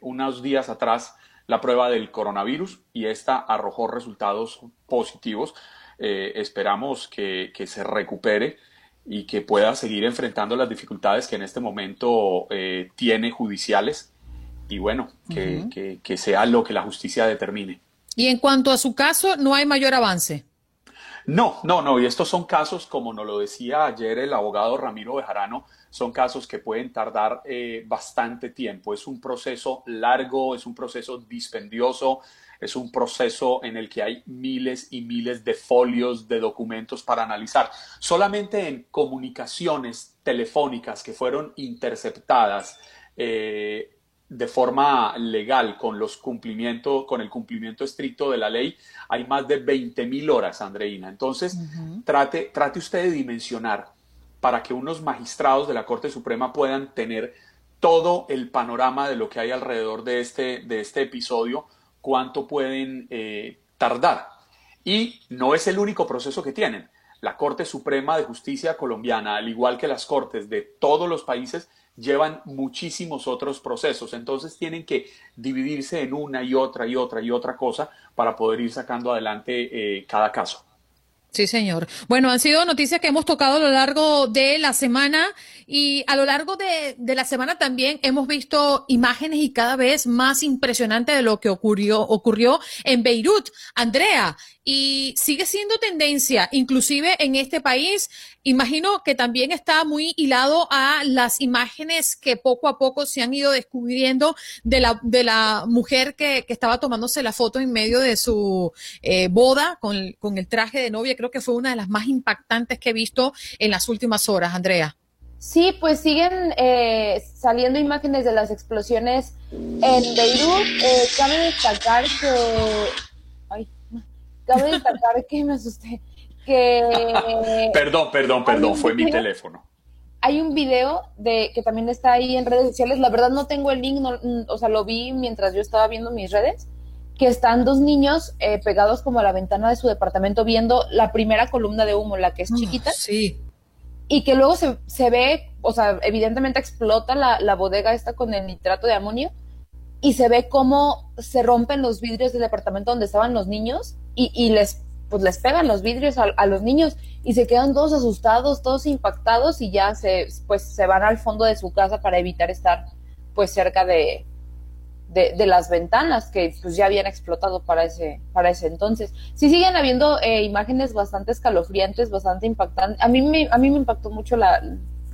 Speaker 14: unos días atrás la prueba del coronavirus y esta arrojó resultados positivos. Esperamos que, se recupere y que pueda seguir enfrentando las dificultades que en este momento tiene judiciales y bueno, que sea lo que la justicia determine.
Speaker 1: Y en cuanto a su caso, no hay mayor avance.
Speaker 14: No, no, no. Y estos son casos, como nos lo decía ayer el abogado Ramiro Bejarano, son casos que pueden tardar eh, bastante tiempo. Es un proceso largo, es un proceso dispendioso, es un proceso en el que hay miles y miles de folios de documentos para analizar. Solamente en comunicaciones telefónicas que fueron interceptadas eh, de forma legal con los cumplimiento, con el cumplimiento estricto de la ley, hay más de 20 mil horas, Andreina. Entonces, trate, trate usted de dimensionar para que unos magistrados de la Corte Suprema puedan tener todo el panorama de lo que hay alrededor de este, de este episodio, cuánto pueden eh, tardar. Y no es el único proceso que tienen. La Corte Suprema de Justicia colombiana, al igual que las Cortes de todos los países, llevan muchísimos otros procesos. Entonces tienen que dividirse en una y otra y otra y otra cosa para poder ir sacando adelante eh, cada caso.
Speaker 1: Sí, señor. Bueno, han sido noticias que hemos tocado a lo largo de la semana y a lo largo de, la semana también hemos visto imágenes y cada vez más impresionantes de lo que ocurrió, ocurrió en Beirut. Andrea, y sigue siendo tendencia, inclusive en este país. Imagino que también está muy hilado a las imágenes que poco a poco se han ido descubriendo de la, de la mujer que, que estaba tomándose la foto en medio de su eh, boda con, con el traje de novia. Creo que fue una de las más impactantes que he visto en las últimas horas, Andrea.
Speaker 15: Sí, pues siguen eh, saliendo imágenes de las explosiones en Beirut. Eh, cabe destacar que Cabe destacar que me asusté. Que.
Speaker 14: perdón, perdón, perdón, fue mi teléfono.
Speaker 15: Hay un video de que también está ahí en redes sociales. La verdad no tengo el link, mm, o sea, lo vi mientras yo estaba viendo mis redes. Que están dos niños eh, pegados como a la ventana de su departamento viendo la primera columna de humo, la que es chiquita.
Speaker 1: sí.
Speaker 15: Y que luego se, se ve, o sea, evidentemente explota la, la bodega esta con el nitrato de amonio y se ve cómo se rompen los vidrios del departamento donde estaban los niños y, les pues les pegan los vidrios a, los niños y se quedan todos asustados, todos impactados y ya se pues se van al fondo de su casa para evitar estar pues cerca de, de, las ventanas que pues ya habían explotado para ese para ese entonces. Sí siguen habiendo eh, imágenes bastante escalofriantes, bastante impactantes. A mí me a mí me impactó mucho la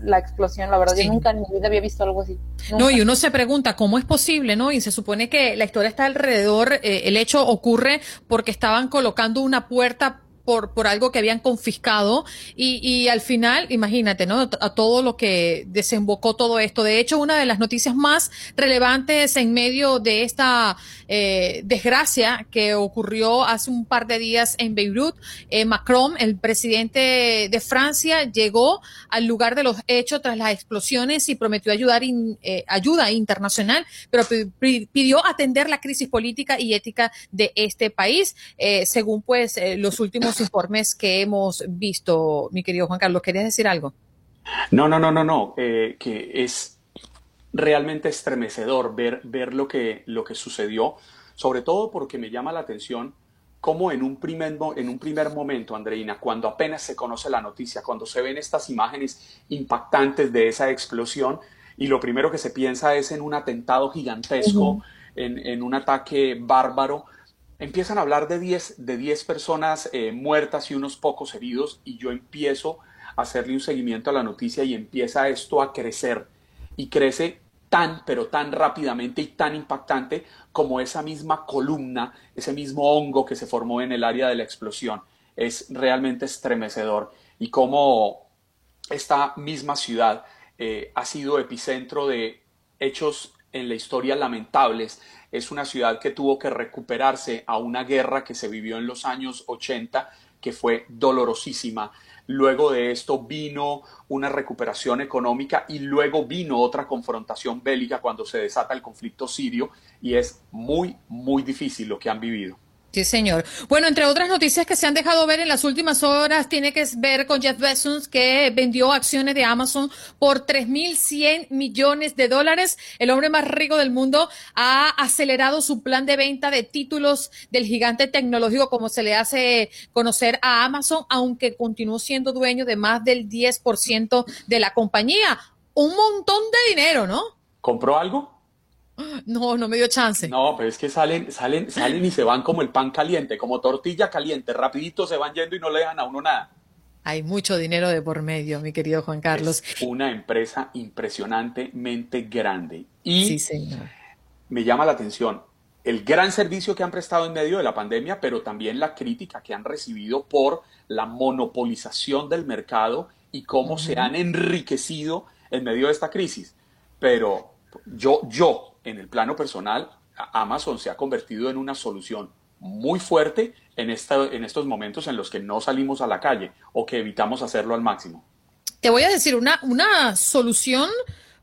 Speaker 15: la explosión, la verdad, yo nunca en mi vida había visto algo así.
Speaker 1: No, y uno se pregunta, ¿cómo es posible, no? Y se supone que la historia está alrededor, eh, el hecho ocurre porque estaban colocando una puerta por, por algo que habían confiscado y, y al final, imagínate, ¿no? A todo lo que desembocó todo esto. De hecho, una de las noticias más relevantes en medio de esta eh, desgracia que ocurrió hace un par de días en Beirut, eh, Macron, el presidente de Francia, llegó al lugar de los hechos tras las explosiones y prometió ayudar eh, ayuda internacional, pero pidió atender la crisis política y ética de este país, eh, según pues eh, los últimos informes que hemos visto, mi querido Juan Carlos. ¿Querías decir algo?
Speaker 14: No, no, no, no, no, eh, que es realmente estremecedor ver, ver lo, que, lo que sucedió, sobre todo porque me llama la atención cómo en un, primer, en un primer momento, Andreina, cuando apenas se conoce la noticia, cuando se ven estas imágenes impactantes de esa explosión, y lo primero que se piensa es en un atentado gigantesco, en, en, un ataque bárbaro, empiezan a hablar de 10 de diez personas eh, muertas y unos pocos heridos y yo empiezo a hacerle un seguimiento a la noticia y empieza esto a crecer y crece tan pero tan rápidamente y tan impactante como esa misma columna, ese mismo hongo que se formó en el área de la explosión. Es realmente estremecedor y cómo esta misma ciudad eh, ha sido epicentro de hechos en la historia lamentables es una ciudad que tuvo que recuperarse a una guerra que se vivió en los años 80 que fue dolorosísima. Luego de esto vino una recuperación económica y luego vino otra confrontación bélica cuando se desata el conflicto sirio y es muy, muy difícil lo que han vivido.
Speaker 1: Sí, señor. Bueno, entre otras noticias que se han dejado ver en las últimas horas, tiene que ver con Jeff Bezos, que vendió acciones de Amazon por 3.100 millones de dólares. El hombre más rico del mundo ha acelerado su plan de venta de títulos del gigante tecnológico, como se le hace conocer a Amazon, aunque continuó siendo dueño de más del 10% de la compañía. Un montón de dinero, ¿no?
Speaker 14: ¿Compró algo?
Speaker 1: No, no me dio chance.
Speaker 14: No, pero es que salen, salen, salen y se van como el pan caliente, como tortilla caliente, rapidito se van yendo y no le dejan a uno nada.
Speaker 1: Hay mucho dinero de por medio, mi querido Juan Carlos.
Speaker 14: Es una empresa impresionantemente grande. Y me llama la atención el gran servicio que han prestado en medio de la pandemia, pero también la crítica que han recibido por la monopolización del mercado y cómo se han enriquecido en medio de esta crisis. Pero yo, yo, en el plano personal, Amazon se ha convertido en una solución muy fuerte en, esta, en estos momentos en los que no salimos a la calle o que evitamos hacerlo al máximo.
Speaker 1: Te voy a decir una, una solución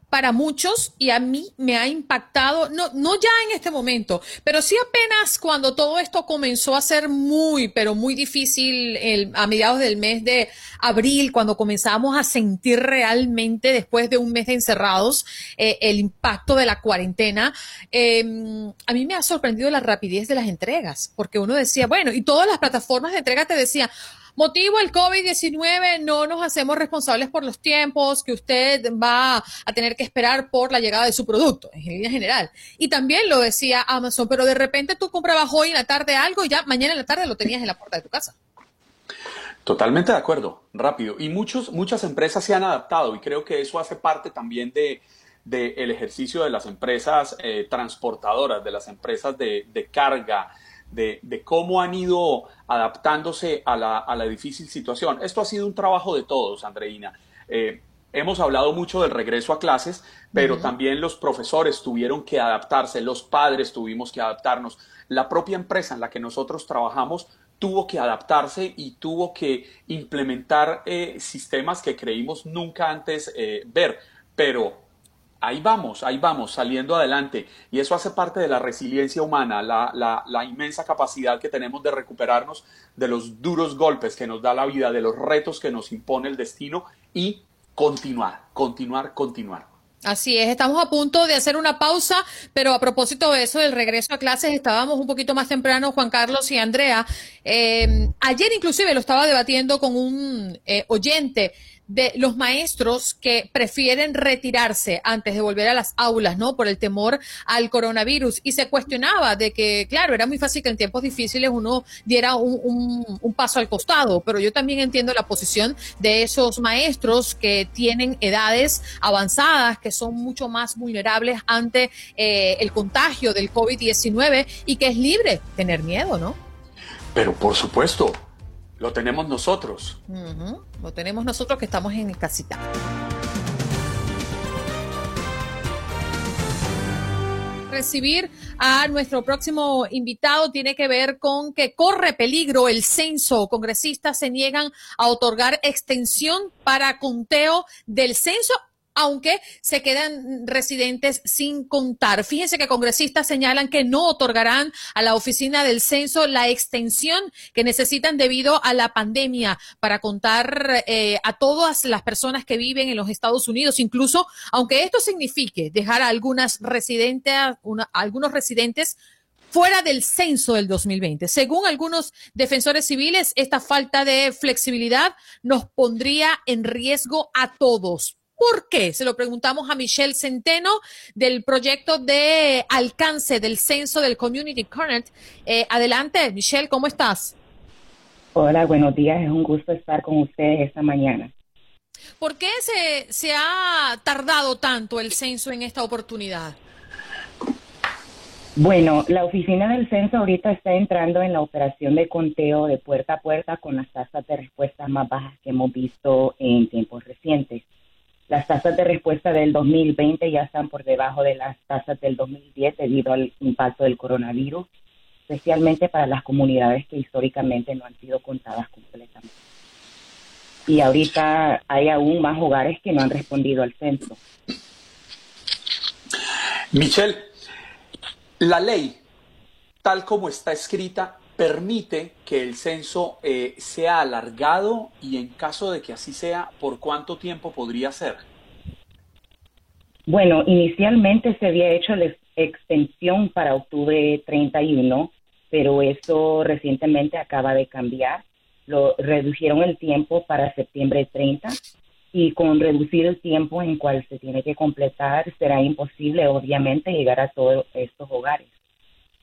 Speaker 1: para muchos y a mí me ha impactado, no, no ya en este momento, pero sí apenas cuando todo esto comenzó a ser muy, pero muy difícil a mediados del mes de abril, cuando comenzamos a sentir realmente después de un mes de encerrados eh, el impacto de la cuarentena, em, a mí me ha sorprendido la rapidez de las entregas, porque uno decía, bueno, y todas las plataformas de entrega te decían, Motivo el COVID-19, no nos hacemos responsables por los tiempos que usted va a tener que esperar por la llegada de su producto, en línea general. Y también lo decía Amazon, pero de repente tú comprabas hoy en la tarde algo y ya mañana en la tarde lo tenías en la puerta de tu casa.
Speaker 14: Totalmente de acuerdo, rápido. Y muchos, muchas empresas se han adaptado y creo que eso hace parte también de, del ejercicio de las empresas eh, transportadoras, de las empresas de, de carga, de, cómo han ido adaptándose a la, difícil situación. Esto ha sido un trabajo de todos, Andreina. Eh, hemos hablado mucho del regreso a clases, pero también los profesores tuvieron que adaptarse, los padres tuvimos que adaptarnos, la propia empresa en la que nosotros trabajamos tuvo que adaptarse y tuvo que implementar eh, sistemas que creímos nunca antes eh, ver, pero ahí vamos, ahí vamos, saliendo adelante. Y eso hace parte de la resiliencia humana, la, inmensa capacidad que tenemos de recuperarnos de los duros golpes que nos da la vida, de los retos que nos impone el destino y continuar, continuar, continuar.
Speaker 1: Así es, estamos a punto de hacer una pausa, pero a propósito de eso, del regreso a clases, estábamos un poquito más temprano, Juan Carlos y Andrea. Eh, ayer inclusive lo estaba debatiendo con un eh, oyente de los maestros que prefieren retirarse antes de volver a las aulas, ¿no? Por el temor al coronavirus. Y se cuestionaba de que, claro, era muy fácil que en tiempos difíciles uno diera un, un, paso al costado, pero yo también entiendo la posición de esos maestros que tienen edades avanzadas, que son mucho más vulnerables ante eh, el contagio del COVID-19 y que es libre tener miedo, ¿no?
Speaker 14: Pero por supuesto, lo tenemos nosotros.
Speaker 1: Lo tenemos nosotros que estamos en casita. recibir a nuestro próximo invitado tiene que ver con que corre peligro el censo. Congresistas se niegan a otorgar extensión para conteo del censo aunque se quedan residentes sin contar. Fíjense que congresistas señalan que no otorgarán a la oficina del censo la extensión que necesitan debido a la pandemia para contar eh, a todas las personas que viven en los Estados Unidos, incluso aunque esto signifique dejar a algunas residentes, algunos residentes fuera del censo del 2020. Según algunos defensores civiles, esta falta de flexibilidad nos pondría en riesgo a todos. ¿Por qué? Se lo preguntamos a Michelle Centeno del proyecto de alcance del censo del Community Current. Eh, adelante, Michelle, ¿cómo estás?
Speaker 16: Hola, buenos días. Es un gusto estar con ustedes esta mañana.
Speaker 1: ¿Por qué se, se ha tardado tanto el censo en esta oportunidad?
Speaker 16: Bueno, la oficina del censo ahorita está entrando en la operación de conteo de puerta a puerta con las tasas de respuesta más bajas que hemos visto en tiempos recientes. Las tasas de respuesta del 2020 ya están por debajo de las tasas del 2010 debido al impacto del coronavirus, especialmente para las comunidades que históricamente no han sido contadas completamente. Y ahorita hay aún más hogares que no han respondido al censo.
Speaker 14: Michelle, la ley, tal como está escrita, permite que el censo eh, sea alargado y en caso de que así sea, ¿por cuánto tiempo podría ser?
Speaker 16: Bueno, inicialmente se había hecho la extensión para octubre 31, pero eso recientemente acaba de cambiar. Lo redujeron el tiempo para septiembre 30 y con reducir el tiempo en cual se tiene que completar será imposible obviamente llegar a todos estos hogares.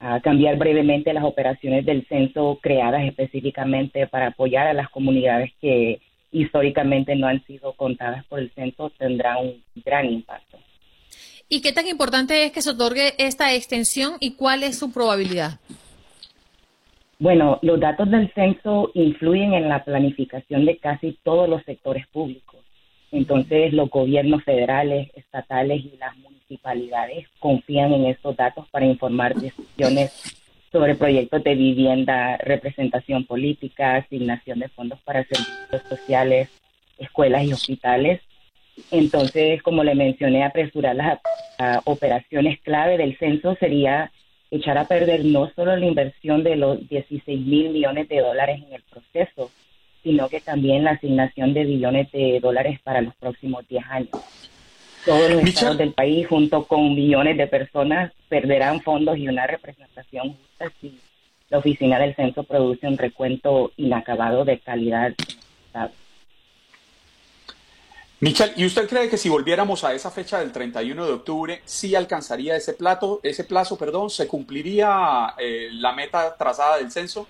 Speaker 16: A cambiar brevemente las operaciones del censo creadas específicamente para apoyar a las comunidades que históricamente no han sido contadas por el censo tendrá un gran impacto.
Speaker 1: ¿Y qué tan importante es que se otorgue esta extensión y cuál es su probabilidad?
Speaker 16: Bueno, los datos del censo influyen en la planificación de casi todos los sectores públicos. Entonces, los gobiernos federales, estatales y las municipalidades confían en estos datos para informar decisiones sobre proyectos de vivienda, representación política, asignación de fondos para servicios sociales, escuelas y hospitales. Entonces, como le mencioné, apresurar las operaciones clave del censo sería echar a perder no solo la inversión de los 16 mil millones de dólares en el proceso, sino que también la asignación de billones de dólares para los próximos 10 años. Todos los estados del país, junto con millones de personas, perderán fondos y una representación justa si la oficina del censo produce un recuento inacabado de calidad.
Speaker 14: Michel, ¿y usted cree que si volviéramos a esa fecha del 31 de octubre, sí alcanzaría ese plato, ese plazo, perdón, se cumpliría eh, la meta trazada del censo?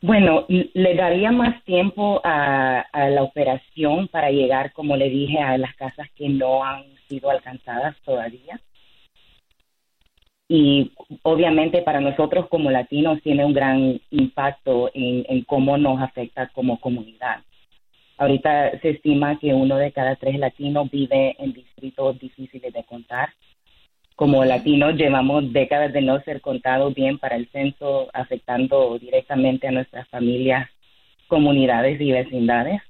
Speaker 16: Bueno, le daría más tiempo a, la operación para llegar, como le dije, a las casas que no han sido alcanzadas todavía. Y obviamente para nosotros como latinos tiene un gran impacto en cómo nos afecta como comunidad. Ahorita se estima que uno de cada tres latinos vive en distritos difíciles de contar como latinos llevamos décadas de no ser contados bien para el censo, afectando directamente a nuestras familias, comunidades y vecindades.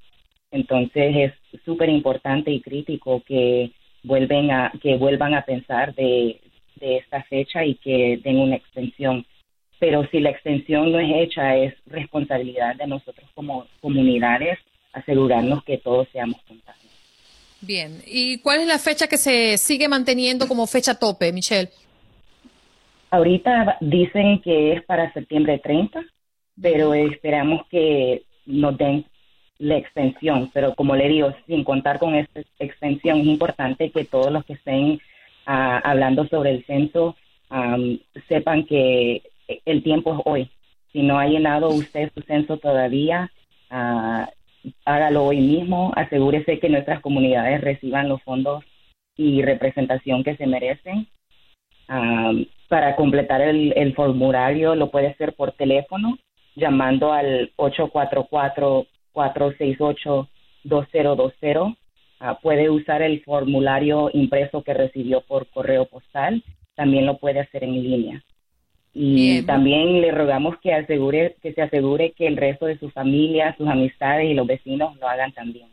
Speaker 16: Entonces es súper importante y crítico que vuelven a que vuelvan a pensar de, de esta fecha y que den una extensión. Pero si la extensión no es hecha, es responsabilidad de nosotros como comunidades asegurarnos que todos seamos contados.
Speaker 1: Bien, ¿y cuál es la fecha que se sigue manteniendo como fecha tope, Michelle?
Speaker 16: Ahorita dicen que es para septiembre 30, pero esperamos que nos den la extensión. Pero como le digo, sin contar con esta extensión, es importante que todos los que estén ah, hablando sobre el censo sepan que el tiempo es hoy. Si no ha llenado usted su censo todavía, uh, hágalo hoy mismo, asegúrese que nuestras comunidades reciban los fondos y representación que se merecen. para completar el, formulario lo puede hacer por teléfono llamando al 844-468-2020. Ah, puede usar el formulario impreso que recibió por correo postal. También lo puede hacer en línea. Y también le rogamos que asegure que se asegure que el resto de su familia, sus amistades y los vecinos lo hagan también.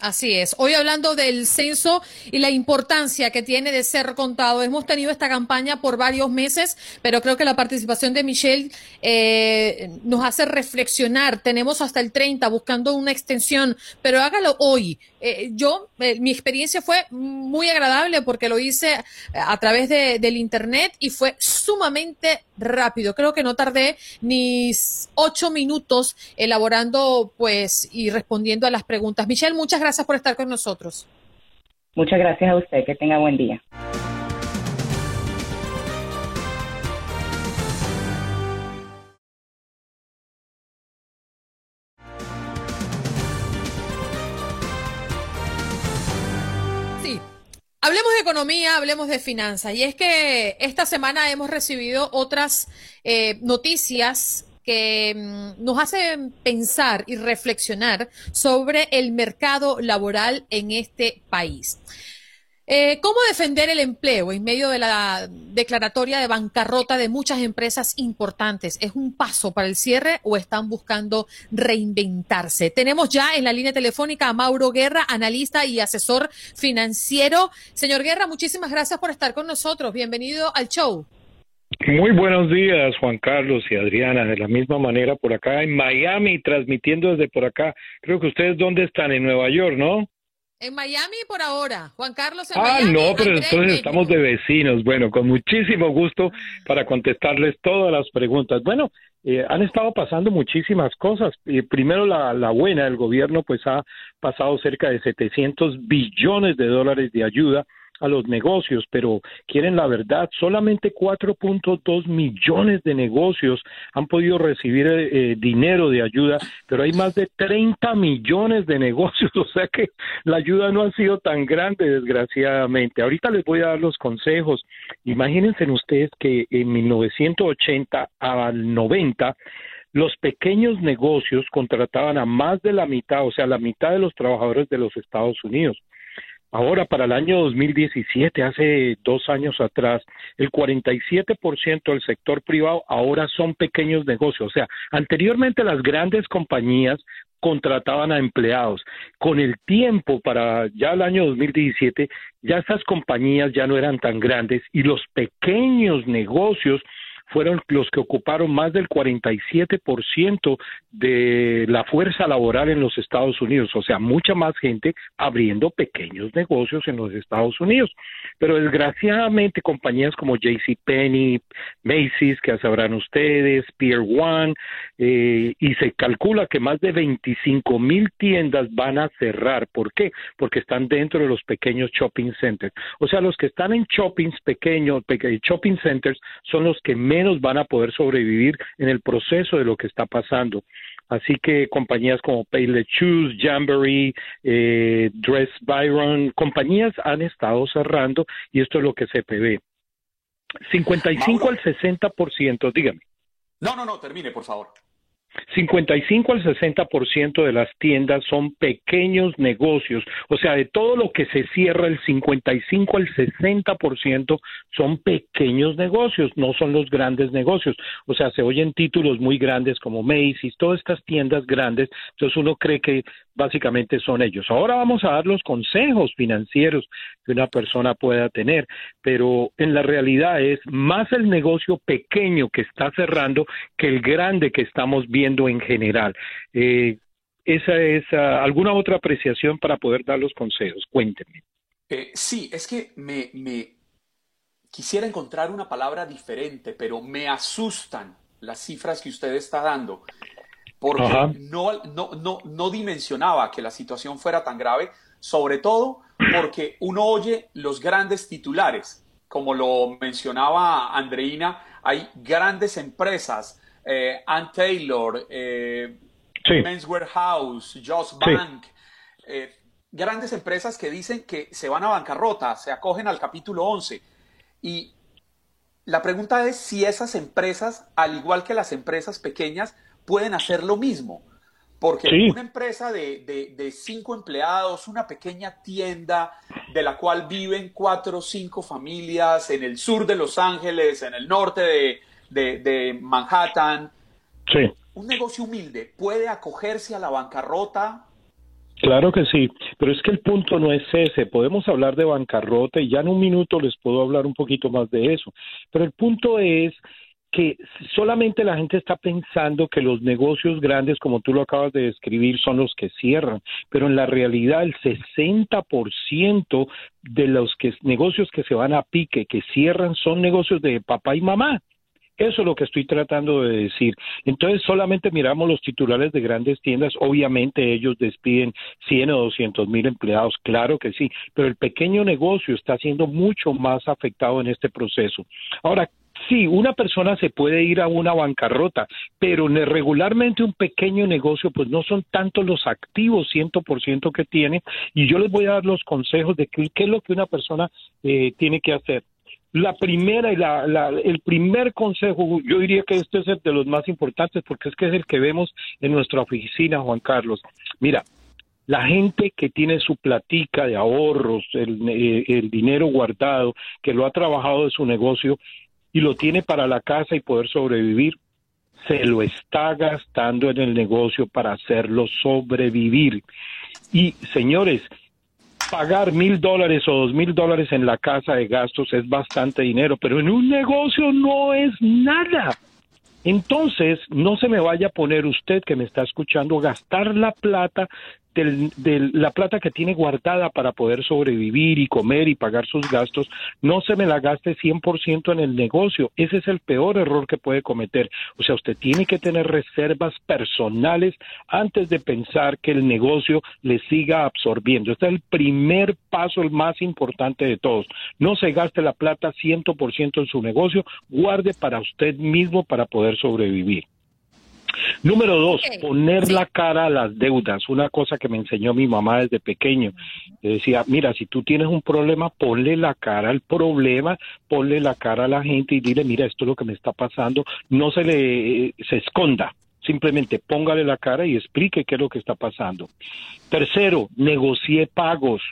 Speaker 1: Así es. Hoy hablando del censo y la importancia que tiene de ser contado. Hemos tenido esta campaña por varios meses, pero creo que la participación de Michelle eh, nos hace reflexionar. Tenemos hasta el 30 buscando una extensión, pero hágalo hoy. Eh, yo, eh, mi experiencia fue muy agradable porque lo hice a través de, del Internet y fue sumamente rápido. Creo que no tardé ni ocho minutos elaborando pues y respondiendo a las preguntas. Michelle, muchas gracias por estar con nosotros.
Speaker 16: Muchas gracias a usted. Que tenga buen día.
Speaker 1: Hablemos de economía, hablemos de finanzas. Y es que esta semana hemos recibido otras eh, noticias que mm, nos hacen pensar y reflexionar sobre el mercado laboral en este país. Eh, ¿Cómo defender el empleo en medio de la declaratoria de bancarrota de muchas empresas importantes? ¿Es un paso para el cierre o están buscando reinventarse? Tenemos ya en la línea telefónica a Mauro Guerra, analista y asesor financiero. Señor Guerra, muchísimas gracias por estar con nosotros. Bienvenido al show.
Speaker 17: Muy buenos días, Juan Carlos y Adriana. De la misma manera por acá en Miami, transmitiendo desde por acá. Creo que ustedes dónde están, en Nueva York, ¿no?
Speaker 1: En Miami por ahora. Juan Carlos en
Speaker 17: Ah,
Speaker 1: Miami.
Speaker 17: no, pero entonces estamos de vecinos. Bueno, con muchísimo gusto para contestarles todas las preguntas. Bueno, eh, han estado pasando muchísimas cosas. Eh, primero, la, la buena, el gobierno pues ha pasado cerca de 700 billones de dólares de ayuda a los negocios, pero quieren la verdad, solamente 4.2 millones de negocios han podido recibir eh, dinero de ayuda, pero hay más de 30 millones de negocios, o sea que la ayuda no ha sido tan grande, desgraciadamente. Ahorita les voy a dar los consejos. Imagínense ustedes que en 1980 al 90 los pequeños negocios contrataban a más de la mitad, o sea, la mitad de los trabajadores de los Estados Unidos. Ahora, para el año 2017, hace dos años atrás, el 47% del sector privado ahora son pequeños negocios. O sea, anteriormente las grandes compañías contrataban a empleados. Con el tiempo, para ya el año 2017, ya estas compañías ya no eran tan grandes y los pequeños negocios fueron los que ocuparon más del 47% de la fuerza laboral en los Estados Unidos, o sea, mucha más gente abriendo pequeños negocios en los Estados Unidos. Pero desgraciadamente compañías como JCPenney, Macy's, que ya sabrán ustedes, Pier One, eh, y se calcula que más de 25 mil tiendas van a cerrar. ¿Por qué? Porque están dentro de los pequeños shopping centers. O sea, los que están en shoppings pequeños, peque- shopping centers, son los que menos van a poder sobrevivir en el proceso de lo que está pasando. Así que compañías como Payless Shoes, Jamboree, eh, Dress Byron, compañías han estado cerrando y esto es lo que se prevé. 55 al 60%, dígame.
Speaker 14: No, no, no, termine, por favor.
Speaker 17: 55 al 60% de las tiendas son pequeños negocios, o sea, de todo lo que se cierra, el 55 al 60% son pequeños negocios, no son los grandes negocios. O sea, se oyen títulos muy grandes como Macy's, todas estas tiendas grandes, entonces uno cree que básicamente son ellos. Ahora vamos a dar los consejos financieros que una persona pueda tener, pero en la realidad es más el negocio pequeño que está cerrando que el grande que estamos viendo en general. Eh, esa es ah, alguna otra apreciación para poder dar los consejos. Cuéntenme.
Speaker 14: Eh, sí, es que me, me quisiera encontrar una palabra diferente, pero me asustan las cifras que usted está dando, porque no, no, no, no dimensionaba que la situación fuera tan grave, sobre todo porque uno oye los grandes titulares, como lo mencionaba Andreina, hay grandes empresas, eh, Ann Taylor, eh,
Speaker 17: Sí.
Speaker 14: Men's Warehouse, Joss
Speaker 17: Sí.
Speaker 14: Bank, eh, grandes empresas que dicen que se van a bancarrota, se acogen al capítulo 11. Y la pregunta es si esas empresas, al igual que las empresas pequeñas, pueden hacer lo mismo. Porque
Speaker 17: Sí.
Speaker 14: una empresa de, de- de cinco empleados, una pequeña tienda de la cual viven cuatro o cinco familias en el sur de Los Ángeles, en el norte de, de- Manhattan,
Speaker 17: Sí.
Speaker 14: un negocio humilde puede acogerse a la bancarrota
Speaker 17: Claro que sí, pero es que el punto no es ese. Podemos hablar de bancarrota y ya en un minuto les puedo hablar un poquito más de eso. Pero el punto es que solamente la gente está pensando que los negocios grandes, como tú lo acabas de describir, son los que cierran, pero en la realidad el 60% de los que, negocios que se van a pique, que cierran, son negocios de papá y mamá. Eso es lo que estoy tratando de decir. Entonces, solamente miramos los titulares de grandes tiendas. Obviamente, ellos despiden 100 o 200 mil empleados, claro que sí, pero el pequeño negocio está siendo mucho más afectado en este proceso. Ahora, Sí, una persona se puede ir a una bancarrota, pero regularmente un pequeño negocio, pues no son tantos los activos 100% que tiene, y yo les voy a dar los consejos de qué, es lo que una persona eh, tiene que hacer. La primera y la- el primer consejo, yo diría que este es el de los más importantes porque es que es el que vemos en nuestra oficina, Juan Carlos. Mira, la gente que tiene su platica de ahorros, el, eh, el dinero guardado, que lo ha trabajado de su negocio y lo tiene para la casa y poder sobrevivir, se lo está gastando en el negocio para hacerlo sobrevivir. Y señores, pagar mil dólares o dos mil dólares en la casa de gastos es bastante dinero, pero en un negocio no es nada. Entonces, no se me vaya a poner usted que me está escuchando gastar la plata de la plata que tiene guardada para poder sobrevivir y comer y pagar sus gastos, no se me la gaste 100% en el negocio. Ese es el peor error que puede cometer. O sea, usted tiene que tener reservas personales antes de pensar que el negocio le siga absorbiendo. Este es el primer paso, el más importante de todos. No se gaste la plata 100% en su negocio, guarde para usted mismo para poder sobrevivir. Número dos, poner la cara a las deudas. Una cosa que me enseñó mi mamá desde pequeño. Le decía, mira, si tú tienes un problema, ponle la cara al problema, ponle la cara a la gente y dile, mira, esto es lo que me está pasando. No se le se esconda. Simplemente póngale la cara y explique qué es lo que está pasando. Tercero, negocie pagos.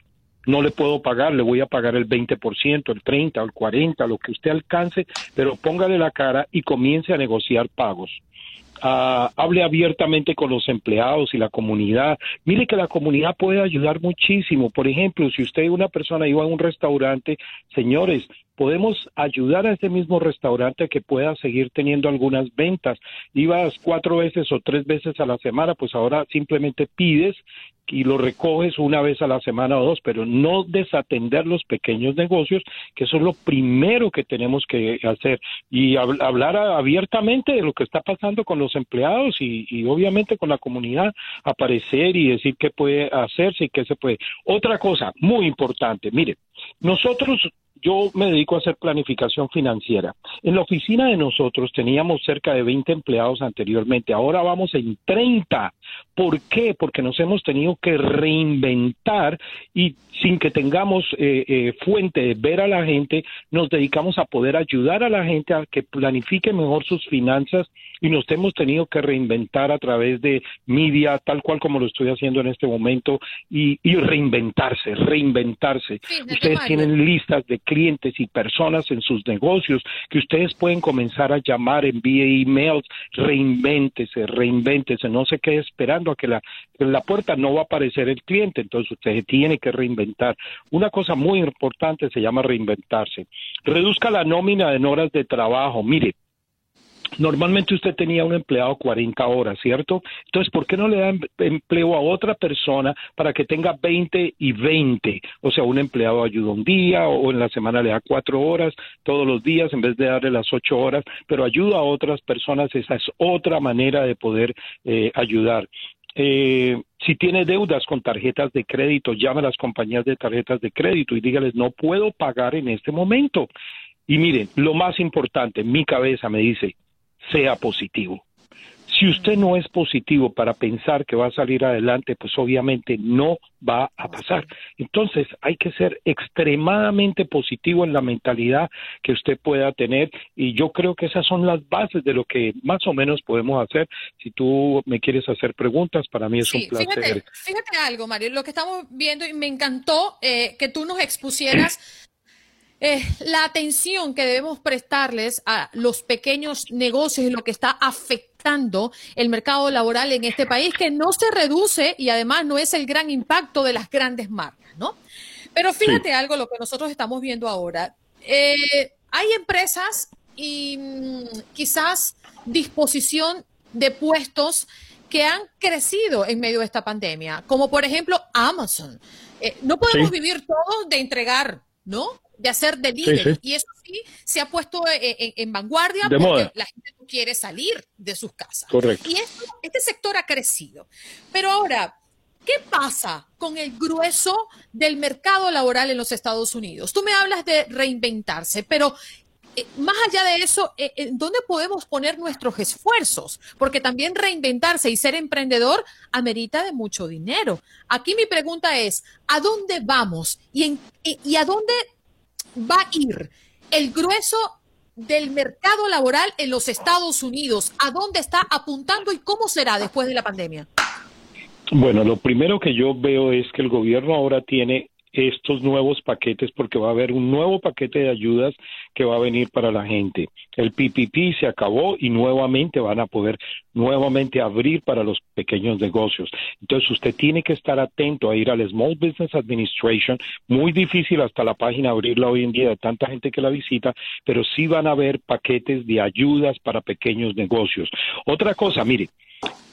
Speaker 17: No le puedo pagar, le voy a pagar el 20%, el 30%, el 40%, lo que usted alcance, pero póngale la cara y comience a negociar pagos. Ah, hable abiertamente con los empleados y la comunidad. Mire que la comunidad puede ayudar muchísimo. Por ejemplo, si usted una persona iba a un restaurante, señores, podemos ayudar a ese mismo restaurante que pueda seguir teniendo algunas ventas. Ibas cuatro veces o tres veces a la semana, pues ahora simplemente pides y lo recoges una vez a la semana o dos, pero no desatender los pequeños negocios, que eso es lo primero que tenemos que hacer. Y hab- hablar abiertamente de lo que está pasando con los empleados y, y obviamente con la comunidad, aparecer y decir qué puede hacerse y qué se puede. Otra cosa muy importante, mire, nosotros yo me dedico a hacer planificación financiera. En la oficina de nosotros teníamos cerca de 20 empleados anteriormente, ahora vamos en 30. ¿Por qué? Porque nos hemos tenido que reinventar y sin que tengamos eh, eh, fuente de ver a la gente, nos dedicamos a poder ayudar a la gente a que planifique mejor sus finanzas y nos hemos tenido que reinventar a través de media, tal cual como lo estoy haciendo en este momento, y, y reinventarse, reinventarse. Ustedes tienen listas de clientes y personas en sus negocios que ustedes pueden comenzar a llamar, envíe emails, reinvéntese, reinvéntese, no se quede esperando a que la, en la puerta no va a aparecer el cliente, entonces usted tiene que reinventar. Una cosa muy importante se llama reinventarse. Reduzca la nómina en horas de trabajo. Mire, Normalmente usted tenía un empleado 40 horas, ¿cierto? Entonces, ¿por qué no le da em- empleo a otra persona para que tenga 20 y 20? O sea, un empleado ayuda un día o en la semana le da cuatro horas todos los días en vez de darle las ocho horas, pero ayuda a otras personas. Esa es otra manera de poder eh, ayudar. Eh, si tiene deudas con tarjetas de crédito, llame a las compañías de tarjetas de crédito y dígales, no puedo pagar en este momento. Y miren, lo más importante, mi cabeza me dice, sea positivo. Si usted no es positivo para pensar que va a salir adelante, pues obviamente no va a pasar. Entonces hay que ser extremadamente positivo en la mentalidad que usted pueda tener y yo creo que esas son las bases de lo que más o menos podemos hacer. Si tú me quieres hacer preguntas, para mí es
Speaker 1: Sí,
Speaker 17: un placer.
Speaker 1: fíjate, fíjate algo, Mario, lo que estamos viendo y me encantó eh, que tú nos expusieras eh, la atención que debemos prestarles a los pequeños negocios y lo que está afectando el mercado laboral en este país, que no se reduce y además no es el gran impacto de las grandes marcas, ¿no? Pero fíjate algo, lo que nosotros estamos viendo ahora. Eh, hay empresas y mm, quizás disposición de puestos que han crecido en medio de esta pandemia, como por ejemplo Amazon. Eh, no podemos
Speaker 18: Sí.
Speaker 1: vivir todos de entregar, ¿no? De hacer delivery.
Speaker 18: sí.
Speaker 1: Y eso sí se ha puesto eh, en, en vanguardia
Speaker 18: De
Speaker 1: porque
Speaker 18: moda.
Speaker 1: la gente no quiere salir de sus casas.
Speaker 18: Correcto.
Speaker 1: Y esto- este sector ha crecido. Pero ahora, ¿qué pasa con el grueso del mercado laboral en los Estados Unidos? Tú me hablas de reinventarse, pero eh, más allá de eso, eh, eh, ¿dónde podemos poner nuestros esfuerzos? Porque también reinventarse y ser emprendedor amerita de mucho dinero. Aquí mi pregunta es, ¿a dónde vamos y, en- y a dónde va a ir el grueso del mercado laboral en los Estados Unidos? ¿A dónde está apuntando y cómo será después de la pandemia?
Speaker 17: Bueno, lo primero que yo veo es que el gobierno ahora tiene estos nuevos paquetes porque va a haber un nuevo paquete de ayudas que va a venir para la gente. El PPP se acabó y nuevamente van a poder nuevamente abrir para los pequeños negocios. Entonces usted tiene que estar atento a ir al Small Business Administration. Muy difícil hasta la página abrirla hoy en día de tanta gente que la visita, pero sí van a haber paquetes de ayudas para pequeños negocios. Otra cosa, mire,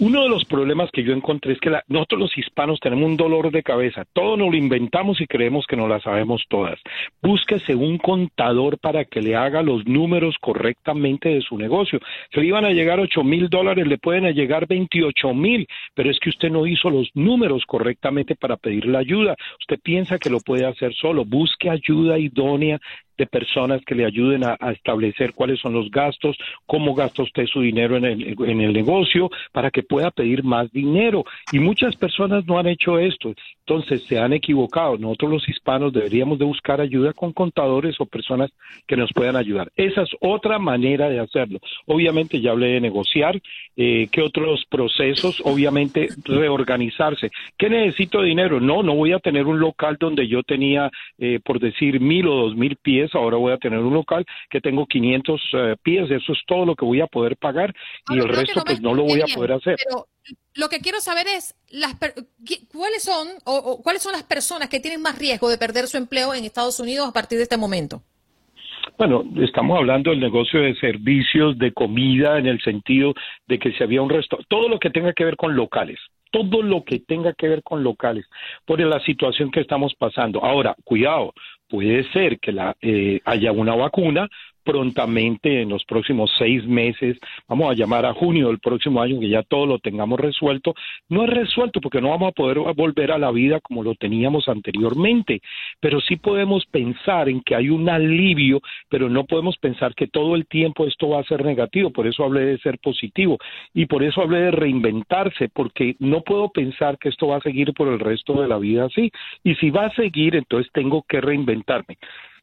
Speaker 17: Uno de los problemas que yo encontré es que la, nosotros los hispanos tenemos un dolor de cabeza. Todo nos lo inventamos y creemos que no la sabemos todas. Búsquese un contador para que le haga los números correctamente de su negocio. Se le iban a llegar 8 mil dólares, le pueden llegar 28 mil, pero es que usted no hizo los números correctamente para pedir la ayuda. Usted piensa que lo puede hacer solo. Busque ayuda idónea de personas que le ayuden a, establecer cuáles son los gastos, cómo gasta usted su dinero en el, en el negocio, para que pueda pedir más dinero. Y muchas personas no han hecho esto, entonces se han equivocado. Nosotros los hispanos deberíamos de buscar ayuda con contadores o personas que nos puedan ayudar. Esa es otra manera de hacerlo. Obviamente ya hablé de negociar, eh, ¿qué otros procesos? Obviamente reorganizarse. ¿Qué necesito dinero? No, no voy a tener un local donde yo tenía, eh, por decir, mil o dos mil pies ahora voy a tener un local que tengo 500 eh, pies, eso es todo lo que voy a poder pagar y el resto pues no lo voy a poder hacer.
Speaker 1: Pero lo que quiero saber es las cuáles son o, cuáles son las personas que tienen más riesgo de perder su empleo en Estados Unidos a partir de este momento.
Speaker 17: Bueno, estamos hablando del negocio de servicios, de comida, en el sentido de que si había un resto, todo lo que tenga que ver con locales, todo lo que tenga que ver con locales, por la situación que estamos pasando. Ahora, cuidado, puede ser que la, eh, haya una vacuna prontamente en los próximos seis meses, vamos a llamar a junio del próximo año, que ya todo lo tengamos resuelto. No es resuelto porque no vamos a poder volver a la vida como lo teníamos anteriormente, pero sí podemos pensar en que hay un alivio, pero no podemos pensar que todo el tiempo esto va a ser negativo, por eso hablé de ser positivo y por eso hablé de reinventarse, porque no puedo pensar que esto va a seguir por el resto de la vida así, y si va a seguir, entonces tengo que reinventarme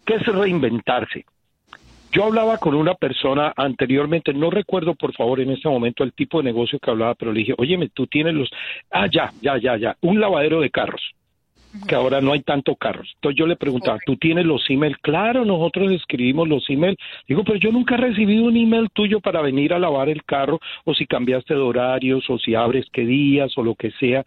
Speaker 17: ¿Qué es reinventarse? Yo hablaba con una persona anteriormente, no recuerdo por favor en este momento el tipo de negocio que hablaba, pero le dije, óyeme, tú tienes los, ah, ya, ya, ya, ya, un lavadero de carros, que ahora no hay tanto carros. Entonces yo le preguntaba, ¿tú tienes los emails? Claro, nosotros escribimos los emails. Digo, pero yo nunca he recibido un email tuyo para venir a lavar el carro, o si cambiaste de horarios, o si abres qué días, o lo que sea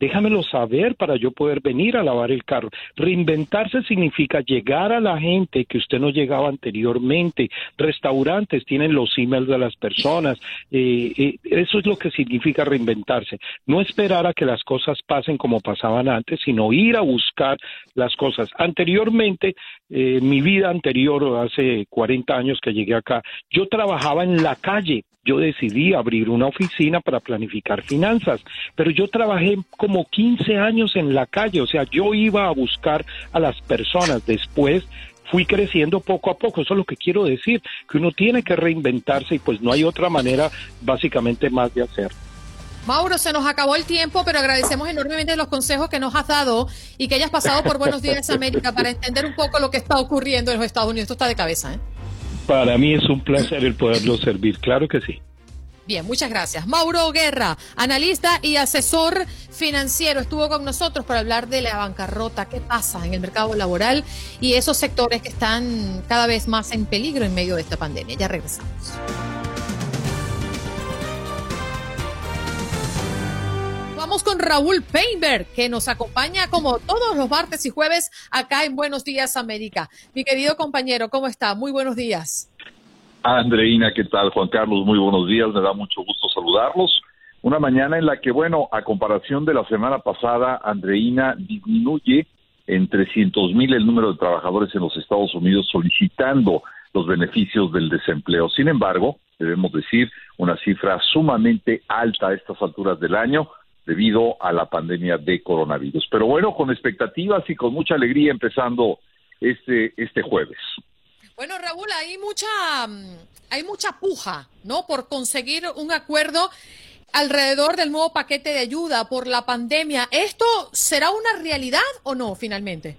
Speaker 17: déjamelo saber para yo poder venir a lavar el carro. Reinventarse significa llegar a la gente que usted no llegaba anteriormente. Restaurantes tienen los emails de las personas. Eh, eh, eso es lo que significa reinventarse. No esperar a que las cosas pasen como pasaban antes, sino ir a buscar las cosas. Anteriormente, eh, mi vida anterior, hace 40 años que llegué acá, yo trabajaba en la calle yo decidí abrir una oficina para planificar finanzas, pero yo trabajé como 15 años en la calle, o sea, yo iba a buscar a las personas. Después fui creciendo poco a poco, eso es lo que quiero decir, que uno tiene que reinventarse y pues no hay otra manera básicamente más de hacer.
Speaker 1: Mauro, se nos acabó el tiempo, pero agradecemos enormemente los consejos que nos has dado y que hayas pasado por Buenos Días América para entender un poco lo que está ocurriendo en los Estados Unidos. Esto está de cabeza, ¿eh?
Speaker 17: Para mí es un placer el poderlo servir, claro que sí.
Speaker 1: Bien, muchas gracias. Mauro Guerra, analista y asesor financiero, estuvo con nosotros para hablar de la bancarrota, qué pasa en el mercado laboral y esos sectores que están cada vez más en peligro en medio de esta pandemia. Ya regresamos. Vamos con Raúl Painberg, que nos acompaña como todos los martes y jueves acá en Buenos Días América. Mi querido compañero, ¿cómo está? Muy buenos días.
Speaker 18: Andreina, ¿qué tal? Juan Carlos, muy buenos días. Me da mucho gusto saludarlos. Una mañana en la que, bueno, a comparación de la semana pasada, Andreina disminuye en 300 mil el número de trabajadores en los Estados Unidos solicitando los beneficios del desempleo. Sin embargo, debemos decir, una cifra sumamente alta a estas alturas del año, debido a la pandemia de coronavirus. Pero bueno, con expectativas y con mucha alegría empezando este, este jueves.
Speaker 1: Bueno, Raúl, hay mucha, mm, hay mucha puja, ¿no? Por conseguir un acuerdo alrededor del nuevo paquete de ayuda por la pandemia. ¿Esto será una realidad o no, finalmente?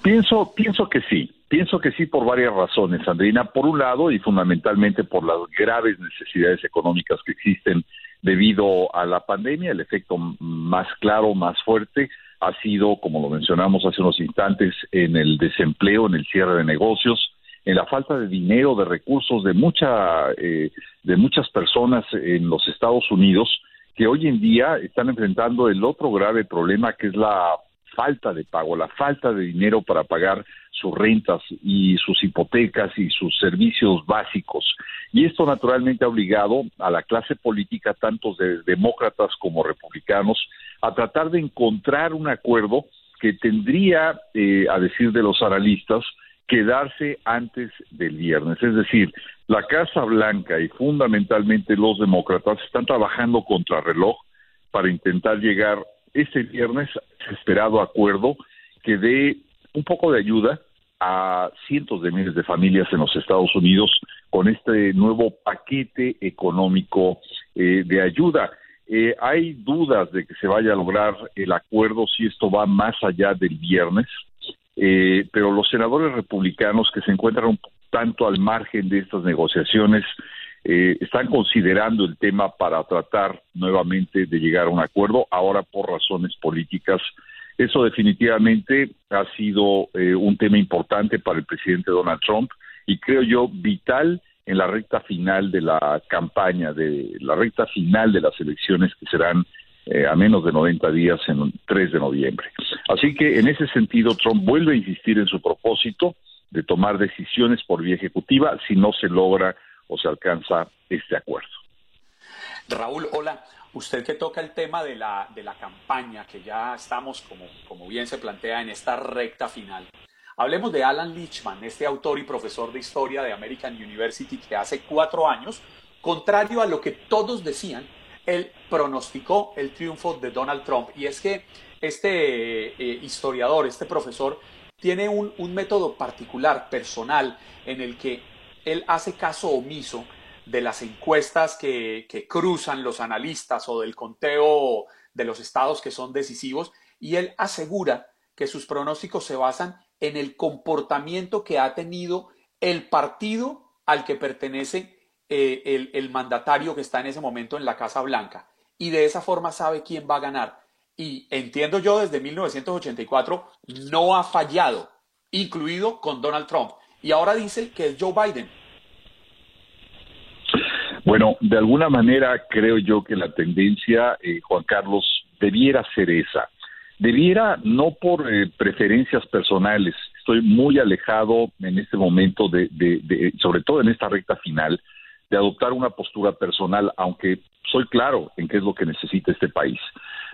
Speaker 18: Pienso, pienso que sí. Pienso que sí por varias razones, Andrina. Por un lado, y fundamentalmente por las graves necesidades económicas que existen debido a la pandemia. El efecto más claro, más fuerte, ha sido, como lo mencionamos hace unos instantes, en el desempleo, en el cierre de negocios, en la falta de dinero, de recursos de mucha, eh, de muchas personas en los Estados Unidos que hoy en día están enfrentando el otro grave problema que es la falta de pago, la falta de dinero para pagar sus rentas y sus hipotecas y sus servicios básicos. Y esto naturalmente ha obligado a la clase política, tanto de demócratas como republicanos, a tratar de encontrar un acuerdo que tendría, eh, a decir de los analistas, quedarse antes del viernes. Es decir, la Casa Blanca y fundamentalmente los demócratas están trabajando contra reloj para intentar llegar este viernes esperado acuerdo que dé un poco de ayuda a cientos de miles de familias en los Estados Unidos con este nuevo paquete económico eh, de ayuda. Eh, hay dudas de que se vaya a lograr el acuerdo si esto va más allá del viernes, eh, pero los senadores republicanos que se encuentran tanto al margen de estas negociaciones eh, están considerando el tema para tratar nuevamente de llegar a un acuerdo, ahora por razones políticas. Eso definitivamente ha sido eh, un tema importante para el presidente Donald Trump y creo yo vital en la recta final de la campaña, de la recta final de las elecciones que serán eh, a menos de 90 días en el 3 de noviembre. Así que en ese sentido Trump vuelve a insistir en su propósito de tomar decisiones por vía ejecutiva si no se logra o se alcanza este acuerdo.
Speaker 14: Raúl, hola. Usted que toca el tema de la, de la campaña, que ya estamos, como, como bien se plantea, en esta recta final. Hablemos de Alan Lichman, este autor y profesor de historia de American University que hace cuatro años, contrario a lo que todos decían, él pronosticó el triunfo de Donald Trump. Y es que este eh, historiador, este profesor, tiene un, un método particular, personal, en el que él hace caso omiso de las encuestas que, cruzan los analistas o del conteo de los estados que son decisivos y él asegura que sus pronósticos se basan en el comportamiento que ha tenido el partido al que pertenece eh, el, el, mandatario que está en ese momento en la Casa Blanca. Y de esa forma sabe quién va a ganar. Y entiendo yo desde 1984 no ha fallado, incluido con Donald Trump y ahora dice que es Joe Biden.
Speaker 18: Bueno, de alguna manera creo yo que la tendencia, eh, Juan Carlos, debiera ser esa. Debiera, no por eh, preferencias personales, estoy muy alejado en este momento, de, de, sobre todo en esta recta final, de adoptar una postura personal, aunque soy claro en qué es lo que necesita este país,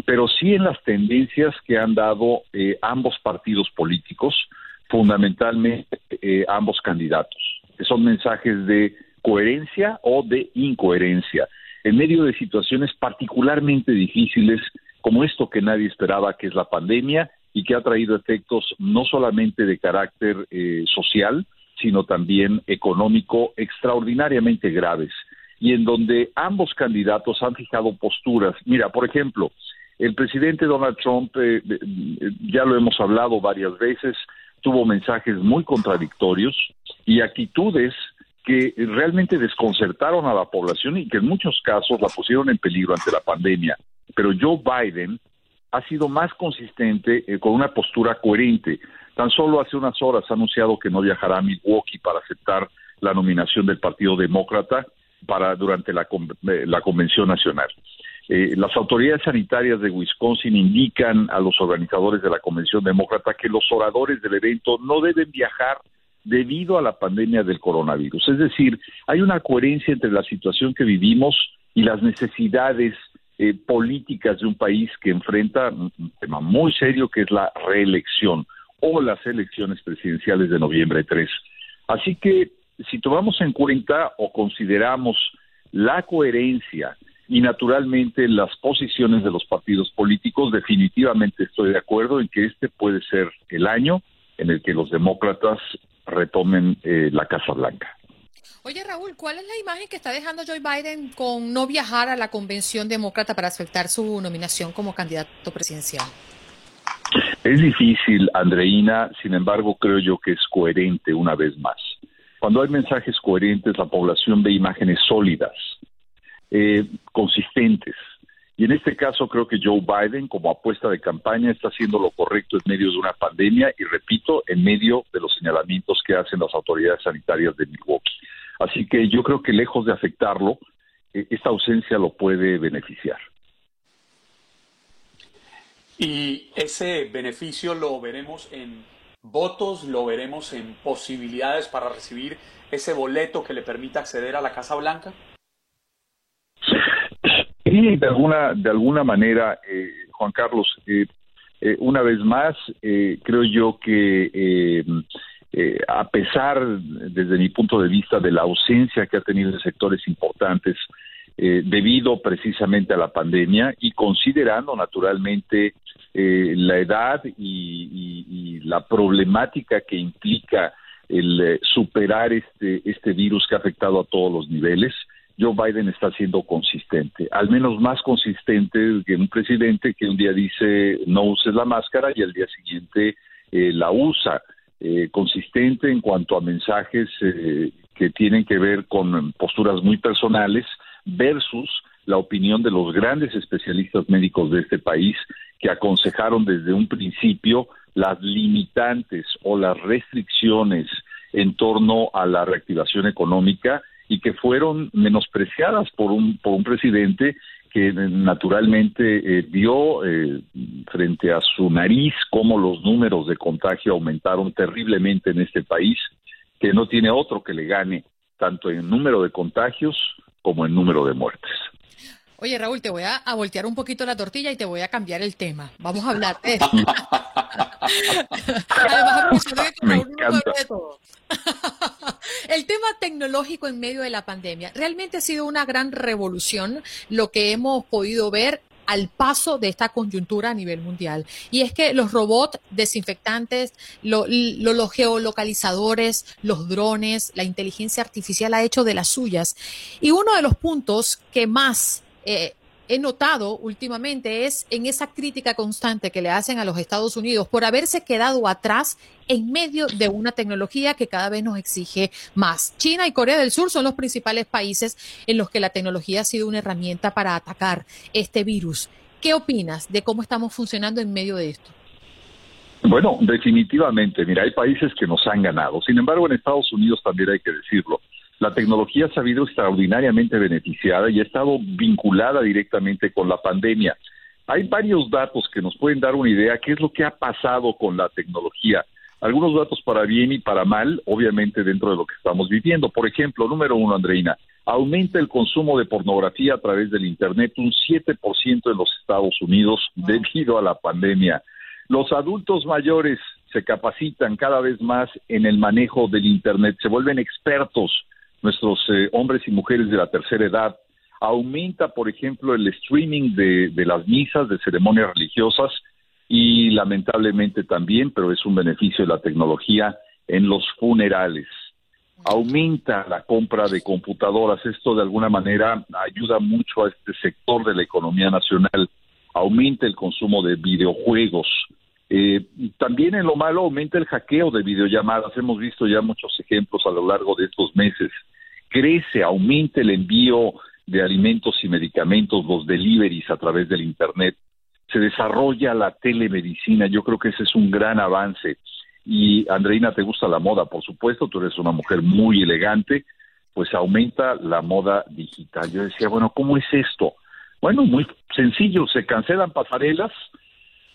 Speaker 18: pero sí en las tendencias que han dado eh, ambos partidos políticos, fundamentalmente eh, ambos candidatos, son mensajes de coherencia o de incoherencia, en medio de situaciones particularmente difíciles como esto que nadie esperaba, que es la pandemia, y que ha traído efectos no solamente de carácter eh, social, sino también económico extraordinariamente graves, y en donde ambos candidatos han fijado posturas. Mira, por ejemplo, el presidente Donald Trump, eh, ya lo hemos hablado varias veces, tuvo mensajes muy contradictorios y actitudes que realmente desconcertaron a la población y que en muchos casos la pusieron en peligro ante la pandemia. Pero Joe Biden ha sido más consistente eh, con una postura coherente. Tan solo hace unas horas ha anunciado que no viajará a Milwaukee para aceptar la nominación del Partido Demócrata para durante la, eh, la convención nacional. Eh, las autoridades sanitarias de Wisconsin indican a los organizadores de la Convención Demócrata que los oradores del evento no deben viajar debido a la pandemia del coronavirus. Es decir, hay una coherencia entre la situación que vivimos y las necesidades eh, políticas de un país que enfrenta un tema muy serio que es la reelección o las elecciones presidenciales de noviembre 3. Así que si tomamos en cuenta o consideramos la coherencia y naturalmente las posiciones de los partidos políticos, definitivamente estoy de acuerdo en que este puede ser el año en el que los demócratas retomen eh, la Casa Blanca.
Speaker 1: Oye Raúl, ¿cuál es la imagen que está dejando Joe Biden con no viajar a la convención demócrata para aceptar su nominación como candidato presidencial?
Speaker 18: Es difícil, Andreina, sin embargo creo yo que es coherente una vez más. Cuando hay mensajes coherentes, la población ve imágenes sólidas eh, consistentes. Y en este caso creo que Joe Biden, como apuesta de campaña, está haciendo lo correcto en medio de una pandemia y, repito, en medio de los señalamientos que hacen las autoridades sanitarias de Milwaukee. Así que yo creo que lejos de afectarlo, eh, esta ausencia lo puede beneficiar.
Speaker 14: Y ese beneficio lo veremos en votos, lo veremos en posibilidades para recibir ese boleto que le permita acceder a la Casa Blanca.
Speaker 18: Sí, de alguna, de alguna manera, eh, Juan Carlos, eh, eh, una vez más, creo yo que a pesar, desde mi punto de vista, de la ausencia que ha tenido en sectores importantes, debido precisamente a la pandemia y considerando naturalmente la edad y, la problemática que implica el superar este, este virus que ha afectado a todos los niveles, Joe Biden está siendo consistente, al menos más consistente que un presidente que un día dice no uses la máscara y al día siguiente eh, la usa. Eh, consistente en cuanto a mensajes eh, que tienen que ver con posturas muy personales versus la opinión de los grandes especialistas médicos de este país que aconsejaron desde un principio las limitantes o las restricciones en torno a la reactivación económica y que fueron menospreciadas por un, por un presidente que naturalmente eh, vio eh, frente a su nariz cómo los números de contagio aumentaron terriblemente en este país, que no tiene otro que le gane tanto en número de contagios como en número de muertes.
Speaker 1: Oye, Raúl, te voy a, voltear un poquito la tortilla y te voy a cambiar el tema. Vamos a hablar de Además, Me encanta. el tema tecnológico en medio de la pandemia realmente ha sido una gran revolución lo que hemos podido ver al paso de esta coyuntura a nivel mundial. Y es que los robots desinfectantes, los geolocalizadores, los drones, la inteligencia artificial ha hecho de las suyas. Y uno de los puntos que más eh, he notado últimamente es en esa crítica constante que le hacen a los Estados Unidos por haberse quedado atrás en medio de una tecnología que cada vez nos exige más. China y Corea del Sur son los principales países en los que la tecnología ha sido una herramienta para atacar este virus. ¿Qué opinas de cómo estamos funcionando en medio de esto?
Speaker 18: Bueno, definitivamente, mira, hay países que nos han ganado. Sin embargo, en Estados Unidos también hay que decirlo la tecnología ha sabido extraordinariamente beneficiada y ha estado vinculada directamente con la pandemia. Hay varios datos que nos pueden dar una idea de qué es lo que ha pasado con la tecnología. Algunos datos para bien y para mal, obviamente dentro de lo que estamos viviendo. Por ejemplo, número uno, Andreina, aumenta el consumo de pornografía a través del Internet un 7% en los Estados Unidos debido a la pandemia. Los adultos mayores se capacitan cada vez más en el manejo del Internet, se vuelven expertos nuestros eh, hombres y mujeres de la tercera edad. Aumenta, por ejemplo, el streaming de, las misas, de ceremonias religiosas y lamentablemente también, pero es un beneficio de la tecnología, en los funerales. Aumenta la compra de computadoras. Esto de alguna manera ayuda mucho a este sector de la economía nacional. Aumenta el consumo de videojuegos. Eh, también en lo malo aumenta el hackeo de videollamadas. Hemos visto ya muchos ejemplos a lo largo de estos meses crece, aumenta el envío de alimentos y medicamentos, los deliveries a través del Internet, se desarrolla la telemedicina, yo creo que ese es un gran avance. Y Andreina, ¿te gusta la moda? Por supuesto, tú eres una mujer muy elegante, pues aumenta la moda digital. Yo decía, bueno, ¿cómo es esto? Bueno, muy sencillo, se cancelan pasarelas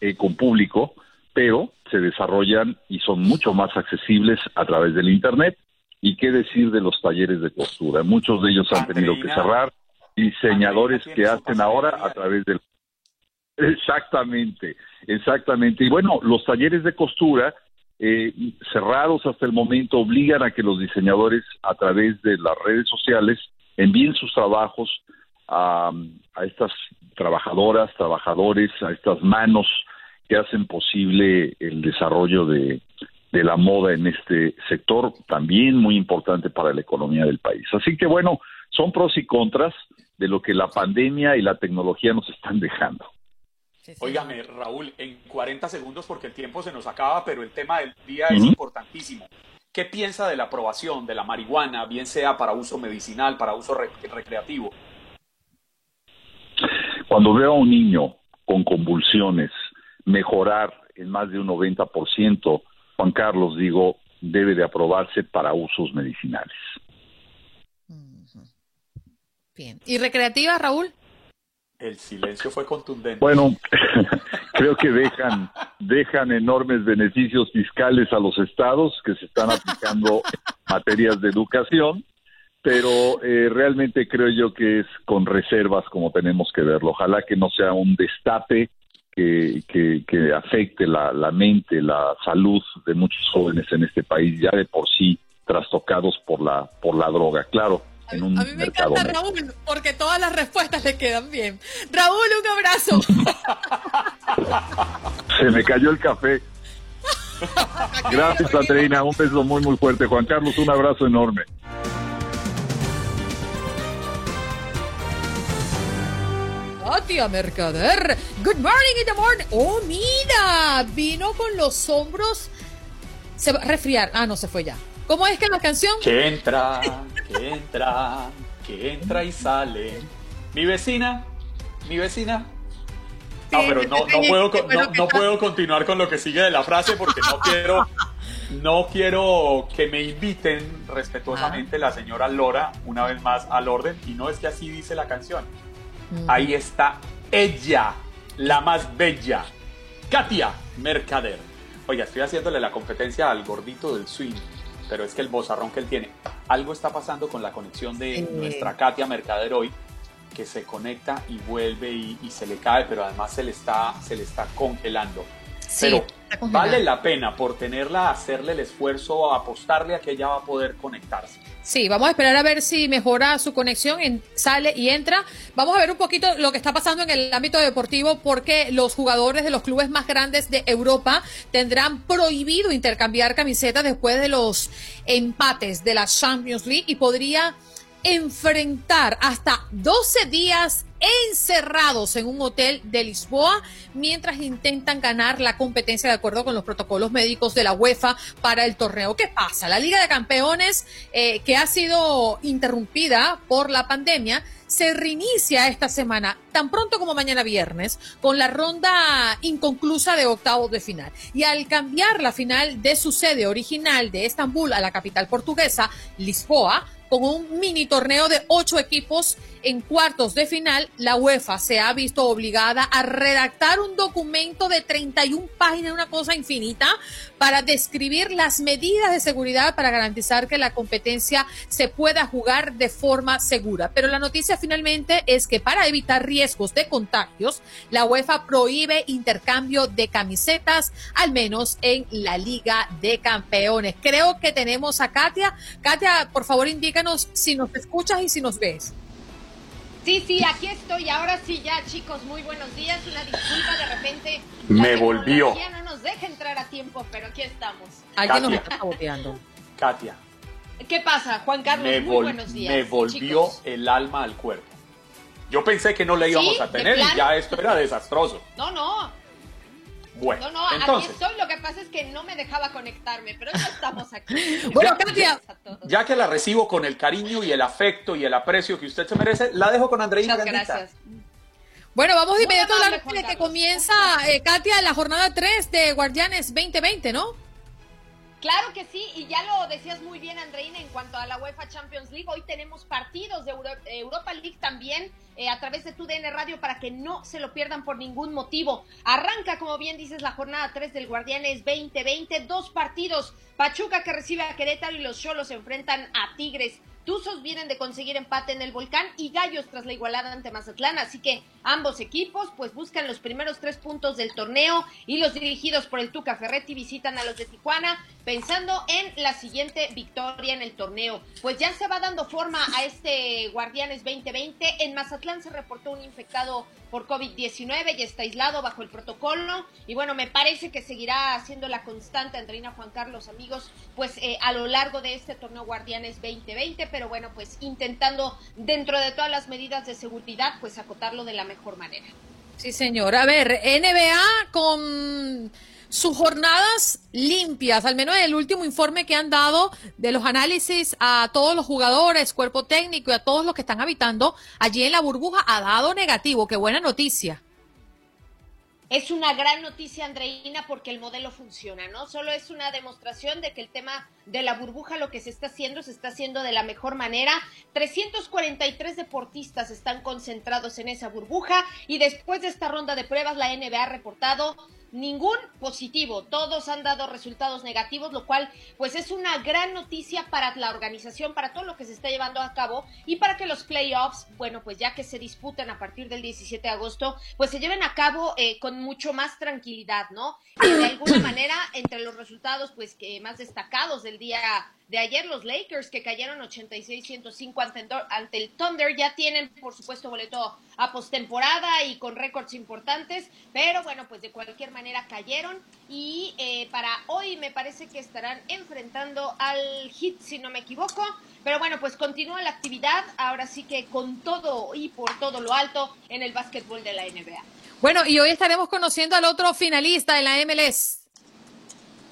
Speaker 18: eh, con público, pero se desarrollan y son mucho más accesibles a través del Internet. Y qué decir de los talleres de costura. Muchos de ellos han tenido que cerrar. Diseñadores que hacen ahora a través del... Exactamente, exactamente. Y bueno, los talleres de costura eh, cerrados hasta el momento obligan a que los diseñadores a través de las redes sociales envíen sus trabajos a, a estas trabajadoras, trabajadores, a estas manos que hacen posible el desarrollo de, de la moda en este sector, también muy importante para la economía del país. Así que bueno, son pros y contras de lo que la pandemia y la tecnología nos están dejando.
Speaker 14: Óigame, Raúl, en 40 segundos porque el tiempo se nos acaba, pero el tema del día es importantísimo. ¿Qué piensa de la aprobación de la marihuana, bien sea para uso medicinal, para uso recreativo?
Speaker 18: Cuando veo a un niño con convulsiones mejorar en más de un 90%, Juan Carlos, digo, debe de aprobarse para usos medicinales.
Speaker 1: Bien. ¿Y recreativa, Raúl?
Speaker 14: El silencio fue contundente.
Speaker 18: Bueno, creo que dejan, dejan enormes beneficios fiscales a los estados que se están aplicando en materias de educación, pero eh, realmente creo yo que es con reservas como tenemos que verlo. Ojalá que no sea un destape que, que, que afecte la, la mente, la salud de muchos jóvenes en este país, ya de por sí trastocados por la, por la droga. Claro, en un
Speaker 1: A mí me
Speaker 18: mercado
Speaker 1: encanta. Raúl porque todas las respuestas le quedan bien. Raúl, un abrazo.
Speaker 18: Se me cayó el café. Gracias, Andreina. Un beso muy, muy fuerte. Juan Carlos, un abrazo enorme.
Speaker 1: Katia Mercader. Good morning in the morning. Oh, mira, vino con los hombros. Se va a resfriar. Ah, no, se fue ya. ¿Cómo es que la canción?
Speaker 14: Que entra, que entra, que entra y sale. Mi vecina, mi vecina. No,
Speaker 1: Sí,
Speaker 14: pero no, no, puedo, no, no puedo continuar con lo que sigue de la frase porque no quiero, no quiero que me inviten respetuosamente la señora Lora una vez más al orden y no es que así dice la canción. Ahí está ella, la más bella, Katia Mercader. Oiga, estoy haciéndole la competencia al gordito del swing, pero es que el bozarrón que él tiene. Algo está pasando con la conexión de
Speaker 1: Sí.
Speaker 14: nuestra Katia Mercader hoy, que se conecta y vuelve y, y se le cae, pero además se le está, se le está congelando.
Speaker 1: Sí,
Speaker 14: pero
Speaker 1: está
Speaker 14: vale la pena por tenerla, hacerle el esfuerzo, apostarle a que ella va a poder conectarse.
Speaker 1: Sí, vamos a esperar a ver si mejora su conexión, en- sale y entra. Vamos a ver un poquito lo que está pasando en el ámbito deportivo porque los jugadores de los clubes más grandes de Europa tendrán prohibido intercambiar camisetas después de los empates de la Champions League y podría enfrentar hasta 12 días encerrados en un hotel de Lisboa mientras intentan ganar la competencia de acuerdo con los protocolos médicos de la UEFA para el torneo. ¿Qué pasa? La Liga de Campeones, eh, que ha sido interrumpida por la pandemia, se reinicia esta semana, tan pronto como mañana viernes, con la ronda inconclusa de octavos de final. Y al cambiar la final de su sede original de Estambul a la capital portuguesa, Lisboa, con un mini torneo de ocho equipos en cuartos de final, la UEFA se ha visto obligada a redactar un documento de 31 páginas, una cosa infinita, para describir las medidas de seguridad para garantizar que la competencia se pueda jugar de forma segura. Pero la noticia finalmente es que para evitar riesgos de contagios, la UEFA prohíbe intercambio de camisetas, al menos en la Liga de Campeones. Creo que tenemos a Katia. Katia, por favor, indícanos si nos escuchas y si nos ves.
Speaker 19: Sí, sí, aquí estoy. Ahora sí, ya, chicos, muy buenos días. Una disculpa, de repente.
Speaker 14: Me
Speaker 19: la
Speaker 14: volvió.
Speaker 19: tecnología no nos deja entrar a tiempo, pero aquí estamos.
Speaker 1: Alguien nos está saboteando.
Speaker 14: Katia,
Speaker 19: ¿Qué pasa, Juan Carlos?
Speaker 14: me,
Speaker 19: muy buenos días.
Speaker 14: me volvió
Speaker 19: chicos.
Speaker 14: el alma al cuerpo. Yo pensé que no le íbamos
Speaker 19: ¿Sí?
Speaker 14: a
Speaker 19: ¿De
Speaker 14: tener y ya esto era desastroso.
Speaker 19: No, no,
Speaker 14: Bueno,
Speaker 19: no, no,
Speaker 14: entonces,
Speaker 19: aquí estoy. Lo que pasa es que no me dejaba conectarme, pero ya estamos aquí.
Speaker 14: Bueno,
Speaker 1: Katia.
Speaker 14: ya que la recibo con el cariño y el afecto y el aprecio que usted se merece, la dejo con Andreina
Speaker 19: Muchas
Speaker 14: Grandita.
Speaker 19: gracias.
Speaker 1: Bueno, vamos de inmediato a hablar de que comienza, eh, Katia, la jornada 3 de Guardianes 2020, ¿no?
Speaker 19: Claro que sí, y ya lo decías muy bien, Andreina, en cuanto a la UEFA Champions League. Hoy tenemos partidos de Euro- Europa League también eh, a través de tu DN Radio para que no se lo pierdan por ningún motivo. Arranca, como bien dices, la jornada 3 del Guardianes 2020. Dos partidos. Pachuca que recibe a Querétaro y los Cholos enfrentan a Tigres. Tuzos vienen de conseguir empate en el volcán y Gallos tras la igualada ante Mazatlán, así que ambos equipos pues buscan los primeros tres puntos del torneo y los dirigidos por el Tuca Ferretti visitan a los de Tijuana pensando en la siguiente victoria en el torneo. Pues ya se va dando forma a este Guardianes 2020. En Mazatlán se reportó un infectado por COVID-19 y está aislado bajo el protocolo. Y bueno, me parece que seguirá siendo la constante, Andreina Juan Carlos, amigos, pues eh, a lo largo de este torneo Guardianes 2020. Pero bueno, pues intentando dentro de todas las medidas de seguridad, pues acotarlo de la mejor manera.
Speaker 1: Sí, señor. A ver, NBA con sus jornadas limpias, al menos el último informe que han dado de los análisis a todos los jugadores, cuerpo técnico y a todos los que están habitando allí en la burbuja ha dado negativo. Qué buena noticia.
Speaker 19: es una gran noticia, Andreina, porque el modelo funciona, ¿no? Solo es una demostración de que el tema de la burbuja, lo que se está haciendo, se está haciendo de la mejor manera. 343 deportistas están concentrados en esa burbuja y después de esta ronda de pruebas, la NBA ha reportado ningún positivo, todos han dado resultados negativos, lo cual pues es una gran noticia para la organización, para todo lo que se está llevando a cabo y para que los playoffs, bueno, pues ya que se disputan a partir del 17 de agosto, pues se lleven a cabo eh, con mucho más tranquilidad, ¿no? Y de alguna manera, entre los resultados pues que más destacados del día de ayer los Lakers que cayeron 86-105 ante, ante, el Thunder ya tienen por supuesto boleto a postemporada y con récords importantes, pero bueno, pues de cualquier manera cayeron y eh, para hoy me parece que estarán enfrentando al Heat si no me equivoco, pero bueno, pues continúa la actividad, ahora sí que con todo y por todo lo alto en el básquetbol de la NBA.
Speaker 1: Bueno, y hoy estaremos conociendo al otro finalista de la MLS.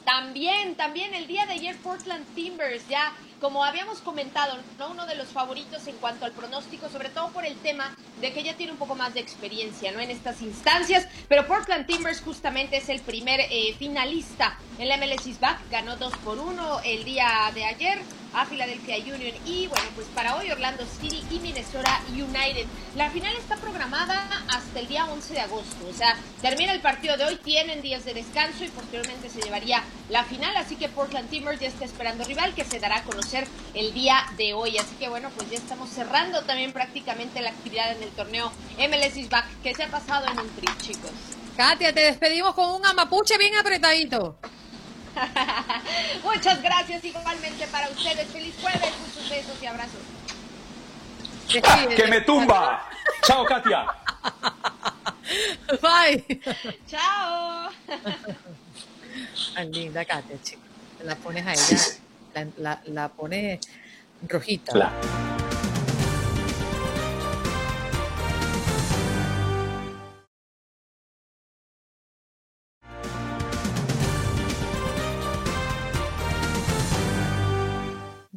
Speaker 19: También, también el día de ayer Portland Timbers ya como habíamos comentado, ¿no? uno de los favoritos en cuanto al pronóstico, sobre todo por el tema de que ella tiene un poco más de experiencia ¿no? en estas instancias, pero Portland Timbers justamente es el primer eh, finalista en la MLS Back, ganó 2 por 1 el día de ayer a Philadelphia Union y bueno, pues para hoy Orlando City y Minnesota United. La final está programada hasta el día 11 de agosto, o sea, termina el partido de hoy, tienen días de descanso y posteriormente se llevaría la final, así que Portland Timbers ya está esperando rival que se dará a conocer el día de hoy. Así que bueno, pues ya estamos cerrando también prácticamente la actividad en el torneo MLS is Back que se ha pasado en un trip, chicos.
Speaker 1: Katia, te despedimos con un amapuche bien apretadito.
Speaker 19: Muchas gracias igualmente para ustedes. Feliz jueves, muchos besos y abrazos.
Speaker 14: ¡Que me tumba! Chao, Katia.
Speaker 1: Bye.
Speaker 19: Chao.
Speaker 1: Tan linda Katia, chicos. La pones a ella la, la, pone rojita.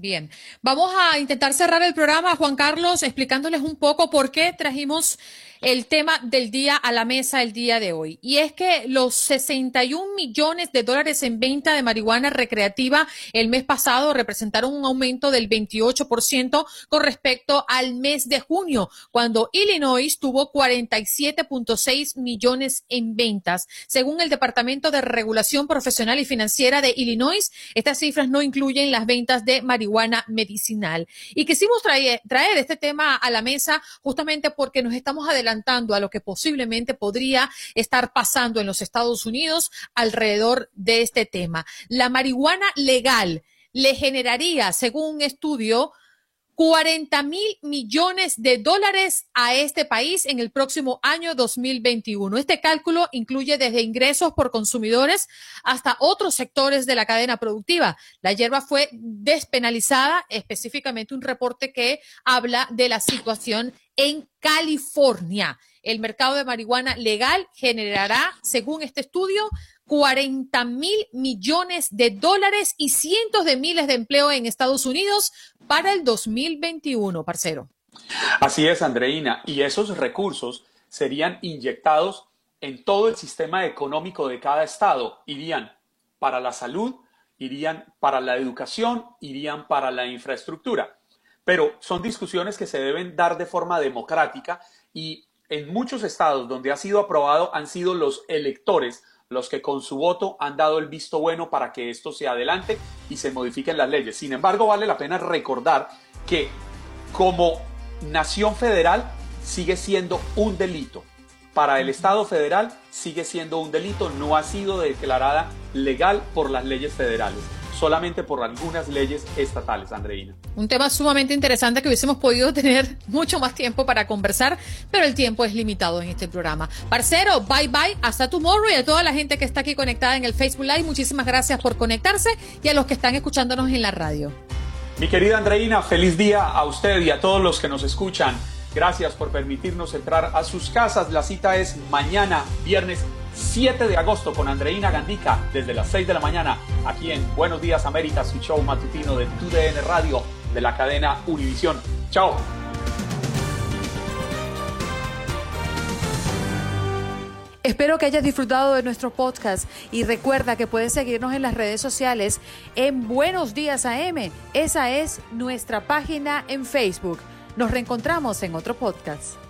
Speaker 1: Bien, vamos a intentar cerrar el programa, Juan Carlos, explicándoles un poco por qué trajimos el tema del día a la mesa el día de hoy. Y es que los 61 millones de dólares en venta de marihuana recreativa el mes pasado representaron un aumento del 28% con respecto al mes de junio, cuando Illinois tuvo 47.6 millones en ventas. Según el Departamento de Regulación Profesional y Financiera de Illinois, estas cifras no incluyen las ventas de marihuana medicinal. Y quisimos traer, este tema a la mesa justamente porque nos estamos a lo que posiblemente podría estar pasando en los Estados Unidos alrededor de este tema. La marihuana legal le generaría, según un estudio, 40 mil millones de dólares a este país en el próximo año 2021. Este cálculo incluye desde ingresos por consumidores hasta otros sectores de la cadena productiva. La hierba fue despenalizada, específicamente un reporte que habla de la situación en California. El mercado de marihuana legal generará, según este estudio, 40 mil millones de dólares y cientos de miles de empleo en Estados Unidos para el 2021, parcero.
Speaker 14: Así es, Andreina. Y esos recursos serían inyectados en todo el sistema económico de cada estado. Irían para la salud, irían para la educación, irían para la infraestructura. Pero son discusiones que se deben dar de forma democrática y en muchos estados donde ha sido aprobado han sido los electores los que con su voto han dado el visto bueno para que esto se adelante y se modifiquen las leyes. Sin embargo, vale la pena recordar que como nación federal sigue siendo un delito. Para el Estado federal sigue siendo un delito, no ha sido declarada legal por las leyes federales solamente por algunas leyes estatales, Andreina.
Speaker 1: Un tema sumamente interesante que hubiésemos podido tener mucho más tiempo para conversar, pero el tiempo es limitado en este programa. Parcero, bye bye, hasta tomorrow y a toda la gente que está aquí conectada en el Facebook Live, muchísimas gracias por conectarse y a los que están escuchándonos en la radio.
Speaker 14: Mi querida Andreina, feliz día a usted y a todos los que nos escuchan. Gracias por permitirnos entrar a sus casas. La cita es mañana, viernes 7 de agosto con Andreina Gandica desde las 6 de la mañana aquí en Buenos Días América, su show matutino de TUDN Radio de la cadena Univisión. Chao.
Speaker 1: Espero que hayas disfrutado de nuestro podcast y recuerda que puedes seguirnos en las redes sociales en Buenos Días AM. Esa es nuestra página en Facebook. Nos reencontramos en otro podcast.